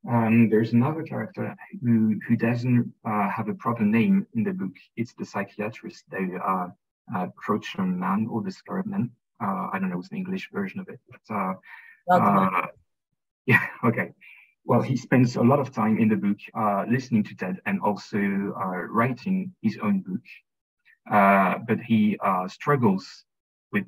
Um, there's another character who, who doesn't uh, have a proper name in the book. It's the psychiatrist, the uh, uh, Crochon man or the Scarab man. Uh, I don't know what's the English version of it. But, uh, uh, [laughs] yeah, okay. Well, he spends a lot of time in the book uh, listening to Ted and also uh, writing his own book. Uh, but he struggles with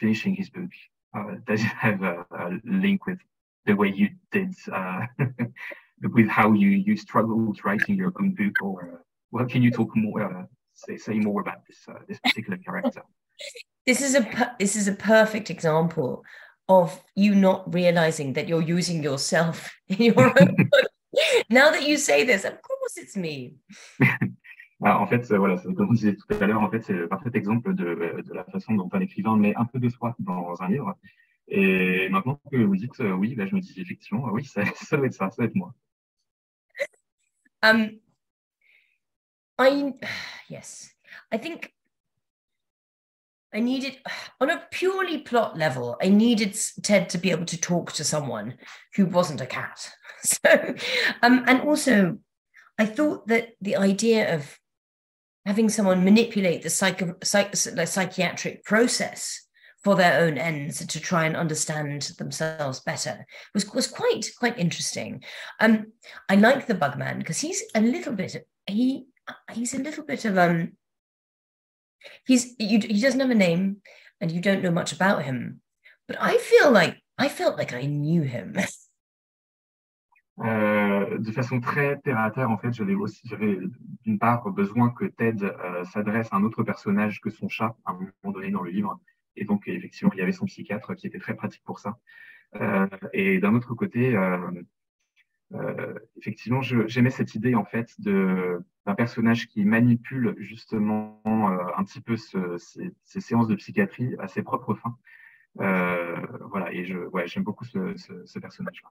finishing his book. [laughs] does it have a, a, link with the way you did, [laughs] with how you, you struggled writing your own book? Or well, can you talk more, say, say more about this, this particular character?
This is a this is a perfect example of you not realizing that you're using yourself [laughs] in your own [laughs] book. Now that you say this, of course it's me. [laughs]
Ah, en fait, voilà, comme on disait tout à l'heure, en fait, c'est le parfait exemple de, de, la façon dont un écrivain met un peu de soi dans un livre. Et maintenant que vous dites euh, oui, je me dis effectivement, oui, ça, ça doit être ça, ça doit être moi.
Um, I, [sighs] yes, I think I needed, [sighs] on a purely plot level, I needed Ted to be able to talk to someone who wasn't a cat. [laughs] So, um, and also, I thought that the idea of having someone manipulate the, psycho, psych, psychiatric process for their own ends to try and understand themselves better was, was quite quite interesting. Um, I like the Bugman because he's a little bit he he's a little bit of um he's you, he doesn't have a name and you don't know much about him. But i feel like i felt like i knew him. [laughs]
Euh, de façon très terre à terre, en fait, j'avais aussi, j'avais d'une part besoin que Ted euh, s'adresse à un autre personnage que son chat à un moment donné dans le livre, et donc effectivement, il y avait son psychiatre qui était très pratique pour ça. Euh, et d'un autre côté, euh, effectivement, j'aimais cette idée en fait d'un personnage qui manipule justement euh, un petit peu ce, ces, ces, séances de psychiatrie à ses propres fins. Euh, voilà, et je, j'aime beaucoup ce, ce, personnage-là.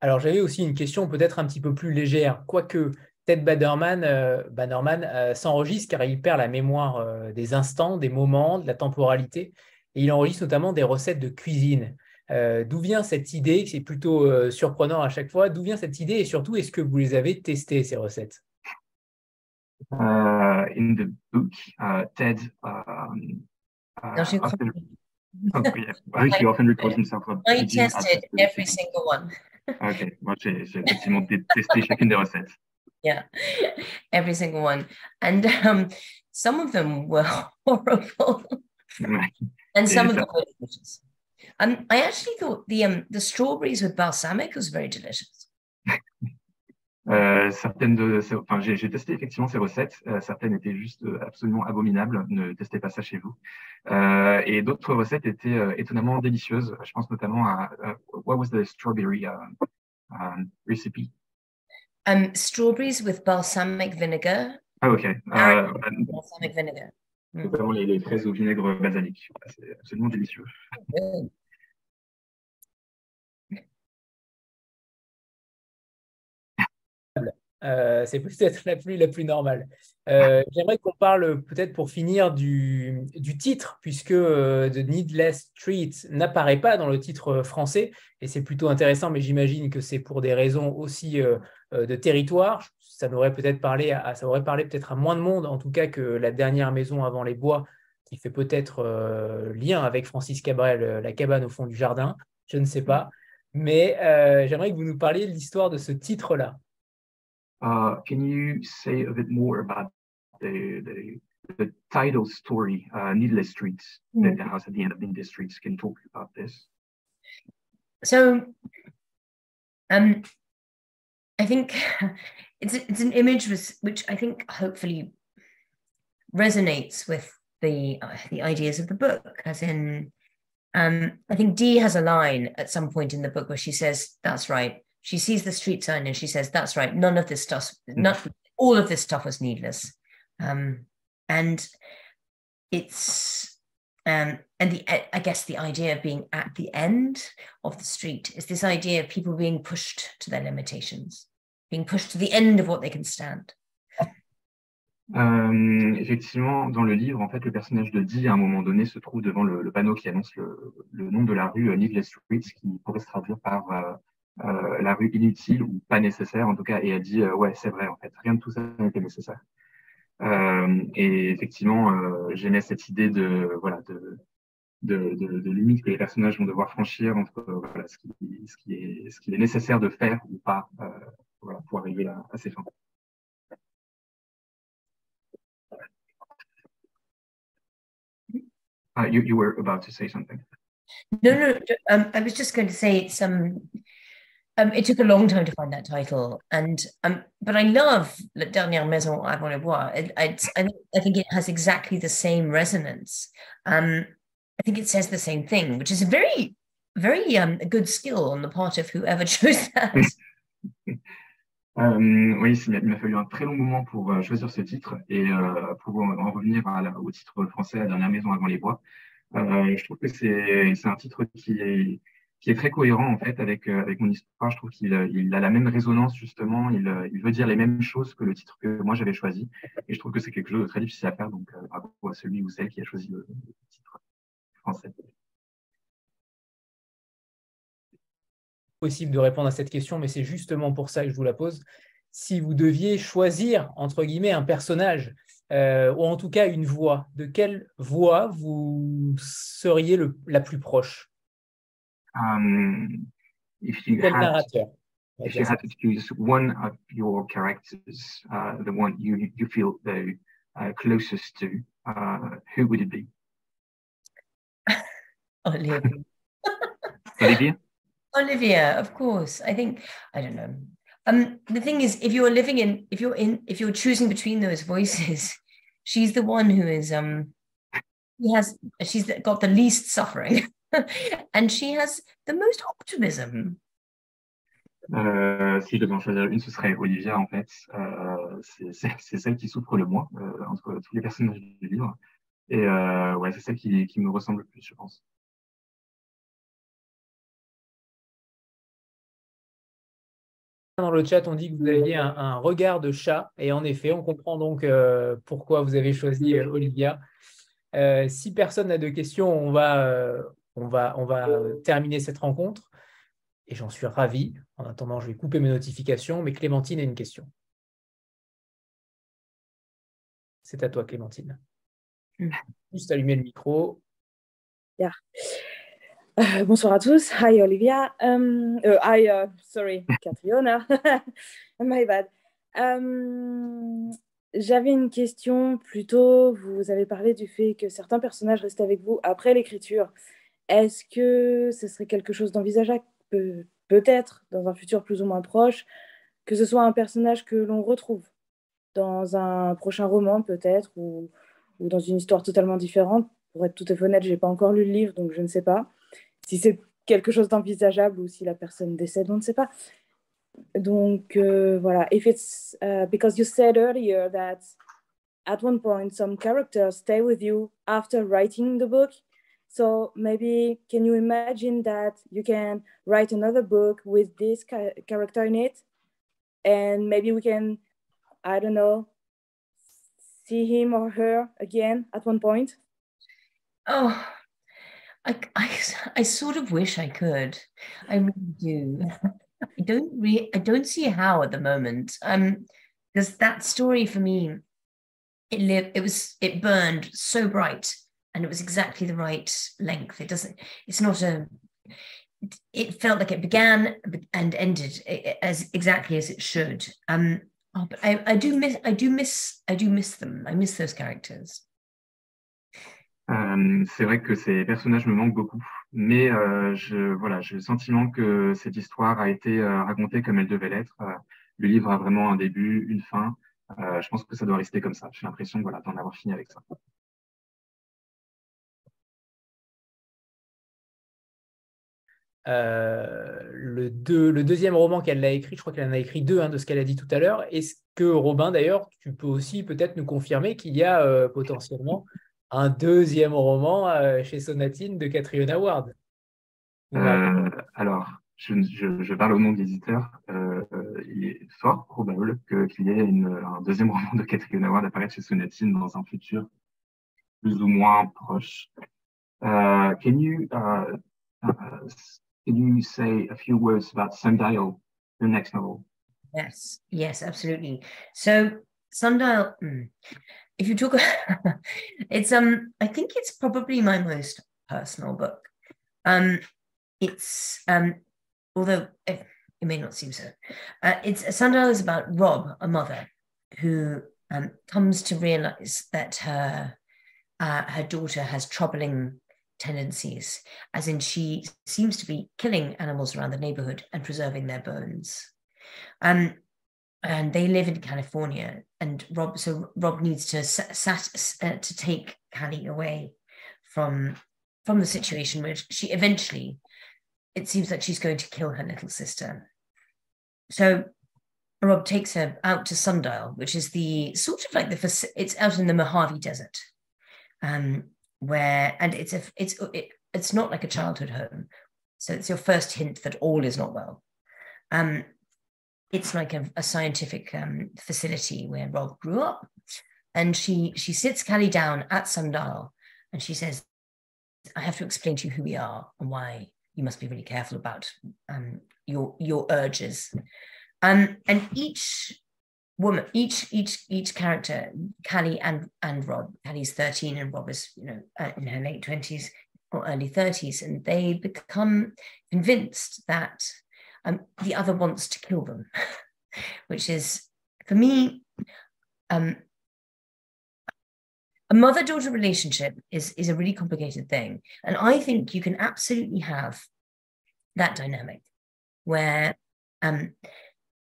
Alors j'avais aussi une question peut-être un petit peu plus légère, quoique Ted Baderman, Bannerman s'enregistre car il perd la mémoire des instants, des moments, de la temporalité, et il enregistre notamment des recettes de cuisine. Euh, d'où vient cette idée C'est plutôt euh, surprenant à chaque fois. D'où vient cette idée et surtout, est-ce que vous les avez testées, ces recettes?
Uh, In the book, uh, Ted. Um, uh,
no, often,
oh, yeah. [laughs] I think he often records himself.
I tested every single one. [laughs]
ok, moi j'ai effectivement testé [laughs] chacune des recettes.
Yeah, every single one. And um, some of them were horrible. and some of them were delicious. Um, I actually thought the um, the strawberries with balsamic was very delicious. [laughs]
Euh, certaines de, enfin, j'ai, testé effectivement ces recettes. Euh, certaines étaient juste euh, absolument abominables. Ne testez pas ça chez vous. Euh, et d'autres recettes étaient euh, étonnamment délicieuses. Je pense notamment à uh, what was the strawberry uh, um, recipe?
Um, strawberries with balsamic vinegar.
Oh, okay.
balsamic vinegar.
Mm. Notamment les, les, fraises au vinaigre basilic. C'est absolument délicieux.
Euh, c'est peut-être la plus, la plus normale. Euh, j'aimerais qu'on parle peut-être pour finir du, du titre, puisque euh, The Needless Street n'apparaît pas dans le titre français, et c'est plutôt intéressant, mais j'imagine que c'est pour des raisons aussi de territoire. Ça n'aurait peut-être parlé à, ça aurait parlé peut-être à moins de monde, en tout cas que la dernière maison avant les bois, qui fait peut-être lien avec Francis Cabrel, la cabane au fond du jardin. Je ne sais pas, mais j'aimerais que vous nous parliez de l'histoire de ce titre-là.
Uh, can you say a bit more about the, the, the title story, uh, Needless Streets, mm. that the house at the end of Needless Streets? Can you talk about this?
So, um, I think [laughs] it's it's an image which I think hopefully resonates with the uh, the ideas of the book, as in, um, I think Dee has a line at some point in the book where she says, "That's right." she sees the street sign and she says, "That's right. None of this stuff, not all of this stuff was needless." Um, and it's um, and the I guess the idea of being at the end of the street is this idea of people being pushed to their limitations, being pushed to the end of what they can stand.
Euh, effectivement, dans le livre, en fait, le personnage de Dee, à un moment donné, se trouve devant le, panneau qui annonce le, nom de la rue euh, Needless Street, qui pourrait se traduire par euh, la rue inutile ou pas nécessaire en tout cas, et elle dit ouais c'est vrai en fait, rien de tout ça n'était nécessaire. Et effectivement, j'aimais cette idée de voilà de, de, de limites que les personnages vont devoir franchir entre voilà, ce, qui, ce, qui est, ce qui est nécessaire de faire ou pas voilà, pour arriver à, à ces fins. Uh, you, you were about to say something.
No, no, um, I was just going to say some um, it took a long time to find that title, and um, but I love La Dernière Maison avant le bois. It, I, I think it has exactly the same resonance. Um, I think it says the same thing, which is a very, very um, a good skill on the part of whoever [laughs] chose that. [laughs]
Euh, oui, il m'a fallu un très long moment pour euh, choisir ce titre et euh, pour en revenir à la, au titre français, La dernière maison avant les bois. Euh, je trouve que c'est un titre qui est, qui est très cohérent en fait avec, euh, avec mon histoire. Je trouve qu'il il a la même résonance justement, il, il, veut dire les mêmes choses que le titre que moi j'avais choisi. Et je trouve que c'est quelque chose de très difficile à faire, donc bravo à celui ou celle qui a choisi le, titre français.
Possible de répondre à cette question, mais c'est justement pour ça que je vous la pose. Si vous deviez choisir, entre guillemets, un personnage, euh, ou en tout cas une voix, de quelle voix vous seriez le, la plus proche?
Um, if you had, if you had to choose one of your characters, uh, the one you you feel the uh, closest to, uh, who would it be? [laughs]
Olivia.
Olivia.
Olivia, of course. I think I don't know. Um, the thing is, if you're living in, if you're in, if you're choosing between those voices, [laughs] she's the one who is um, he has, she's got the least suffering. [laughs] and she has the most optimism.
Euh, si je devais en choisir une, ce serait Olivia en fait. Euh, c'est celle qui souffre le moins euh, entre tous les personnages du livre. Et euh, ouais, c'est celle qui, qui, me ressemble le plus, je pense.
Dans le chat, on dit que vous aviez un, un regard de chat. Et en effet, on comprend donc euh, pourquoi vous avez choisi euh, Olivia. si personne n'a de questions, on va, on va, on va terminer cette rencontre et j'en suis ravi. En attendant, je vais couper mes notifications, mais Clémentine a une question. C'est à toi, Clémentine. Mm. Juste allumer le micro.
Euh, bonsoir à tous. Hi Olivia. Um, uh, hi, uh, sorry, [laughs] Catriona. [laughs] My bad. Um, J'avais une question plutôt. Vous avez parlé du fait que certains personnages restent avec vous après l'écriture. Est-ce que ce serait quelque chose d'envisageable? Peut-être dans un futur plus ou moins proche, que ce soit un personnage que l'on retrouve dans un prochain roman peut-être ou, ou, dans une histoire totalement différente? Pour être tout à fait honnête, je n'ai pas encore lu le livre, donc je ne sais pas. Si c'est quelque chose d'envisageable ou si la personne décède, on ne sait pas. Donc euh, voilà, if it's uh, because you said earlier that at one point some characters stay with you after writing the book. So maybe can you imagine that you can write another book with this character in it, and maybe we can, I don't know, see him or her again at one point?
Oh, I, I, I sort of wish I could. I really do. [laughs] I don't re- I don't see how at the moment. Um, because that story for me, it lived. It was it burned so bright, and it was exactly the right length. It doesn't. It's not a. It felt like it began and ended as exactly as it should. Um, oh, but I, I do miss. I do miss. I do miss them. I miss those characters.
Euh, c'est vrai que ces personnages me manquent beaucoup, mais euh, je, voilà, j'ai le sentiment que cette histoire a été euh, racontée comme elle devait l'être. Le livre a vraiment un début, une fin. Je pense que ça doit rester comme ça. J'ai l'impression voilà, d'en avoir fini avec ça.
le, deux, le, deuxième roman qu'elle a écrit, je crois qu'elle en a écrit deux hein, de ce qu'elle a dit tout à l'heure. Est-ce que Robin, d'ailleurs, tu peux aussi peut-être nous confirmer qu'il y a potentiellement un deuxième roman euh, chez Sonatine de Catriona Ward.
Euh, alors, je, je, je, parle au nom de l'éditeur. Euh, il est fort probable qu'il y ait une, un deuxième [laughs] roman de Catriona Ward apparaître chez Sonatine dans un futur plus ou moins proche. Uh, can you uh, uh, can you say a few words about Sundial, the next novel?
Yes, yes, absolutely. So Sundial, mm, if you talk [laughs] it's um i think it's probably my most personal book um it's um although it, it may not seem so uh, it's sundial is about rob a mother who um, comes to realize that her uh, her daughter has troubling tendencies as in she seems to be killing animals around the neighborhood and preserving their bones um, and they live in California. And Rob, so Rob needs to sat, uh, to take Callie away from from the situation where she eventually, it seems like she's going to kill her little sister. So Rob takes her out to Sundial, which is the sort of like the it's out in the Mojave Desert, um, where and it's a it's it, it's not like a childhood home, so it's your first hint that all is not well. Um, it's like a, a scientific um, facility where Rob grew up. And she she sits Callie down at Sundial and she says, I have to explain to you who we are and why you must be really careful about um, your your urges. Um, and each woman, each each each character, Callie and and Rob, Callie's 13 and Rob is, you know, uh, in her late 20s or early 30s, and they become convinced that um, the other wants to kill them, [laughs] which is, for me, um, a mother daughter relationship is, is a really complicated thing. And I think you can absolutely have that dynamic where um,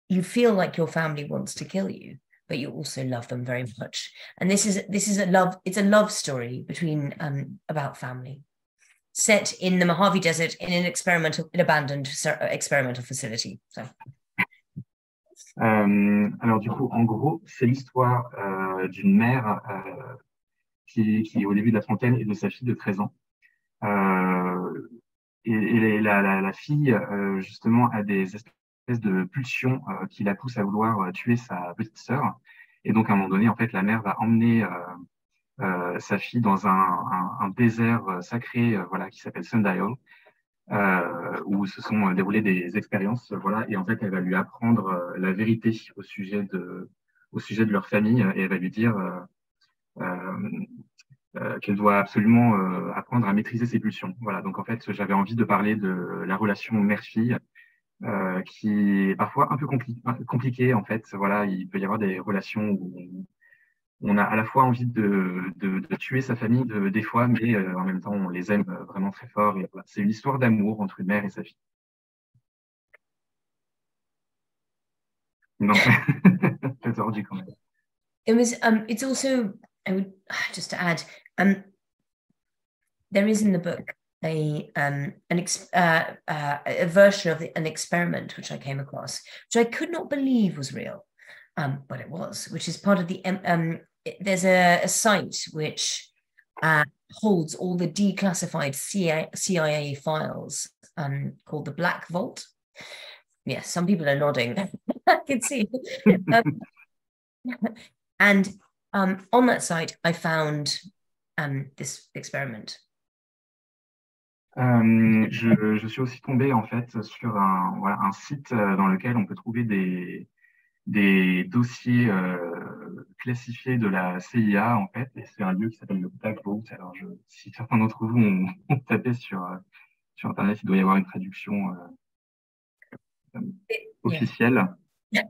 you feel like your family wants to kill you but you also love them very much and this is this is a love it's a love story between um about family set in the Mojave Desert in an abandoned experimental facility. So.
Euh, alors du coup, en gros, c'est l'histoire euh, d'une mère euh, qui, qui, au début de la trentaine, et de sa fille de 13 ans. Et, la, la, fille, justement, a des espèces de pulsions qui la poussent à vouloir tuer sa petite sœur. Et donc, à un moment donné, en fait, la mère va emmener sa fille dans un, un, un désert euh, sacré euh, voilà, qui s'appelle Sundial, euh, où se sont déroulées des expériences. Voilà, et en fait, elle va lui apprendre la vérité au sujet de, au sujet de leur famille et elle va lui dire euh, qu'elle doit absolument apprendre à maîtriser ses pulsions. Voilà, donc en fait, j'avais envie de parler de la relation mère-fille. Euh, qui est parfois un peu compli compliquée en fait. Voilà, il peut y avoir des relations où on a à la fois envie de, tuer sa famille de, des fois, mais euh, en même temps, on les aime vraiment très fort. C'est une histoire d'amour entre une mère et sa fille. Non, [laughs] c'est ordi quand même.
It was. Um, it's also. I would [sighs] just to add. Um, there is in the book a um an ex, uh, uh, a version of the, an experiment which I came across, which I could not believe was real. Um, but it was, which is part of the um, there's a, a site which uh, holds all the declassified CIA, CIA files um, called the Black Vault. Yes, some people are nodding. [laughs] I can see. Um, [laughs] and um, on that site, I found um, this experiment.
Euh, je, je, suis aussi tombé en fait sur un, voilà, un site euh, dans lequel on peut trouver des, des dossiers euh, classifiés de la CIA en fait, et c'est un lieu qui s'appelle le Black Vault. Alors, je, si certains d'entre vous ont, [laughs] ont tapé sur euh, sur internet, il doit y avoir une traduction euh, officielle. Yeah.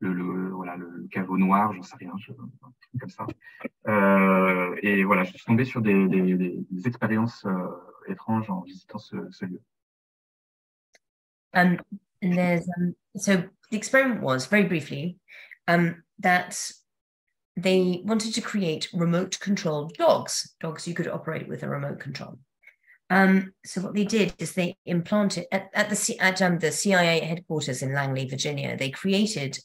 Le, le, voilà, le, caveau noir, j'en sais rien, je, comme ça. Euh, et voilà, je suis tombé sur des, des, des, expériences euh, étranges en visitant ce, ce lieu.
Um, and there's um, so the experiment was very briefly um, that they wanted to create remote controlled dogs, dogs you could operate with a remote control. Um, so what they did is they implanted at, at the at um, the CIA headquarters in Langley, Virginia. They created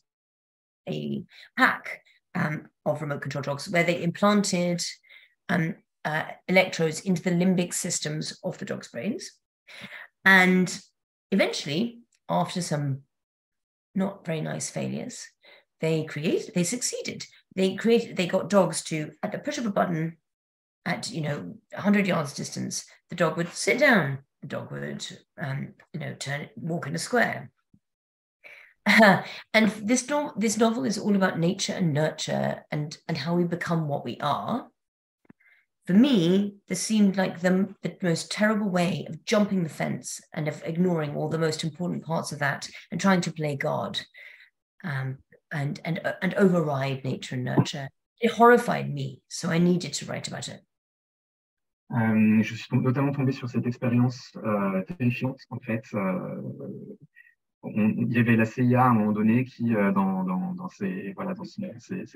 a pack um, of remote control dogs where they implanted um, uh, electrodes into the limbic systems of the dog's brains, and eventually, after some not very nice failures, they created they succeeded. They created they got dogs to at the push of a button at you know 100 yards distance the dog would sit down. The dog would um, you know turn walk in a square. Uh, [laughs] and this no- this novel is all about nature and nurture and and how we become what we are for me this seemed like the, the most terrible way of jumping the fence and of ignoring all the most important parts of that and trying to play god um, and and uh, and override nature and nurture it horrified me so i needed to write about it
Euh, je suis notamment tombé sur cette expérience euh, terrifiante. En fait, euh, on, il y avait la CIA à un moment donné qui, euh, dans, dans, dans, ces, voilà, dans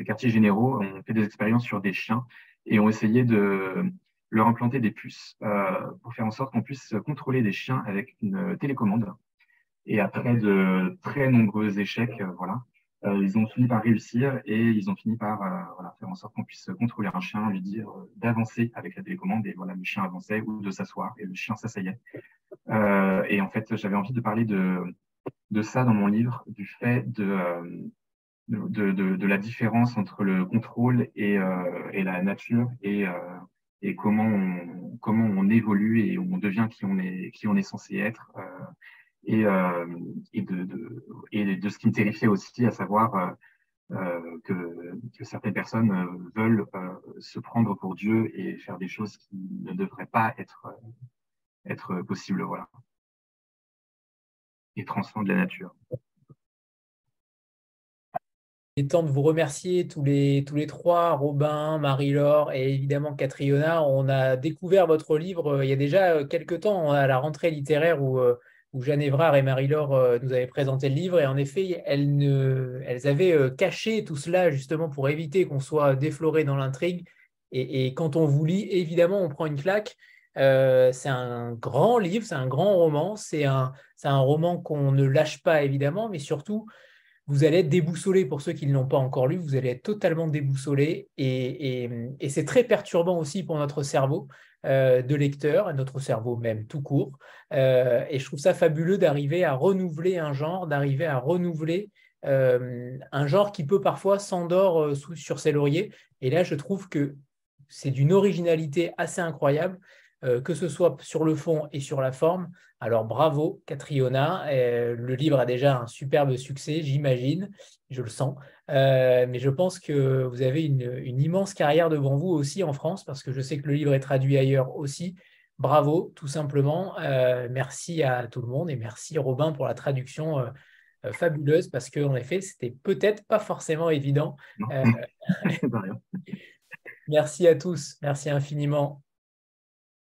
quartiers généraux, ont fait des expériences sur des chiens et ont essayé de leur implanter des puces euh, pour faire en sorte qu'on puisse contrôler des chiens avec une télécommande. Et après de très nombreux échecs, euh, voilà, euh, ils ont fini par réussir et ils ont fini par voilà, faire en sorte qu'on puisse contrôler un chien, lui dire d'avancer avec la télécommande et voilà, le chien avançait ou de s'asseoir et le chien s'asseyait. Euh, et en fait, j'avais envie de parler de, de ça dans mon livre, du fait de, de, de, la différence entre le contrôle et, et la nature et, et comment, on, comment on évolue et on devient qui on est, qui on est censé être et, euh, et, de, de, et de ce qui me terrifiait aussi, à savoir euh, euh, que, que, certaines personnes euh, veulent euh, se prendre pour Dieu et faire des choses qui ne devraient pas être, être possibles. Voilà. Et transcendent la nature.
Est temps de vous remercier tous les, tous les trois, Robin, Marie-Laure et évidemment Catriona. On a découvert votre livre il y a déjà quelques temps à la rentrée littéraire où où Jeanne Évrard et Marie-Laure euh, nous avaient présenté le livre. Et en effet, elles, ne, elles avaient euh, caché tout cela justement pour éviter qu'on soit défloré dans l'intrigue. Et, et, quand on vous lit, évidemment, on prend une claque. Euh, c'est un grand livre, c'est un grand roman, c'est un, un roman qu'on ne lâche pas évidemment, mais surtout, vous allez être déboussolé pour ceux qui ne l'ont pas encore lu, vous allez être totalement déboussolé et, c'est très perturbant aussi pour notre cerveau euh, de lecteur, notre cerveau même tout court. Euh, et je trouve ça fabuleux d'arriver à renouveler un genre, d'arriver à renouveler euh, un genre qui peut parfois s'endort sur ses lauriers. Et là, je trouve que c'est d'une originalité assez incroyable. Euh, que ce soit sur le fond et sur la forme. Alors bravo, Catriona. Euh, le livre a déjà un superbe succès, j'imagine, je le sens. Euh, mais je pense que vous avez une, une, immense carrière devant vous aussi en France, parce que je sais que le livre est traduit ailleurs aussi. Bravo, tout simplement. merci à tout le monde et merci Robin pour la traduction fabuleuse, parce qu'en effet, c'était peut-être pas forcément évident. [laughs] [laughs] merci à tous, merci infiniment.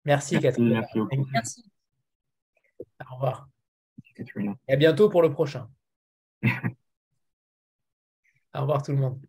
Merci Catherine.
Merci beaucoup.
Merci.
Au revoir. Et à bientôt pour le prochain. [laughs] Au revoir tout le monde.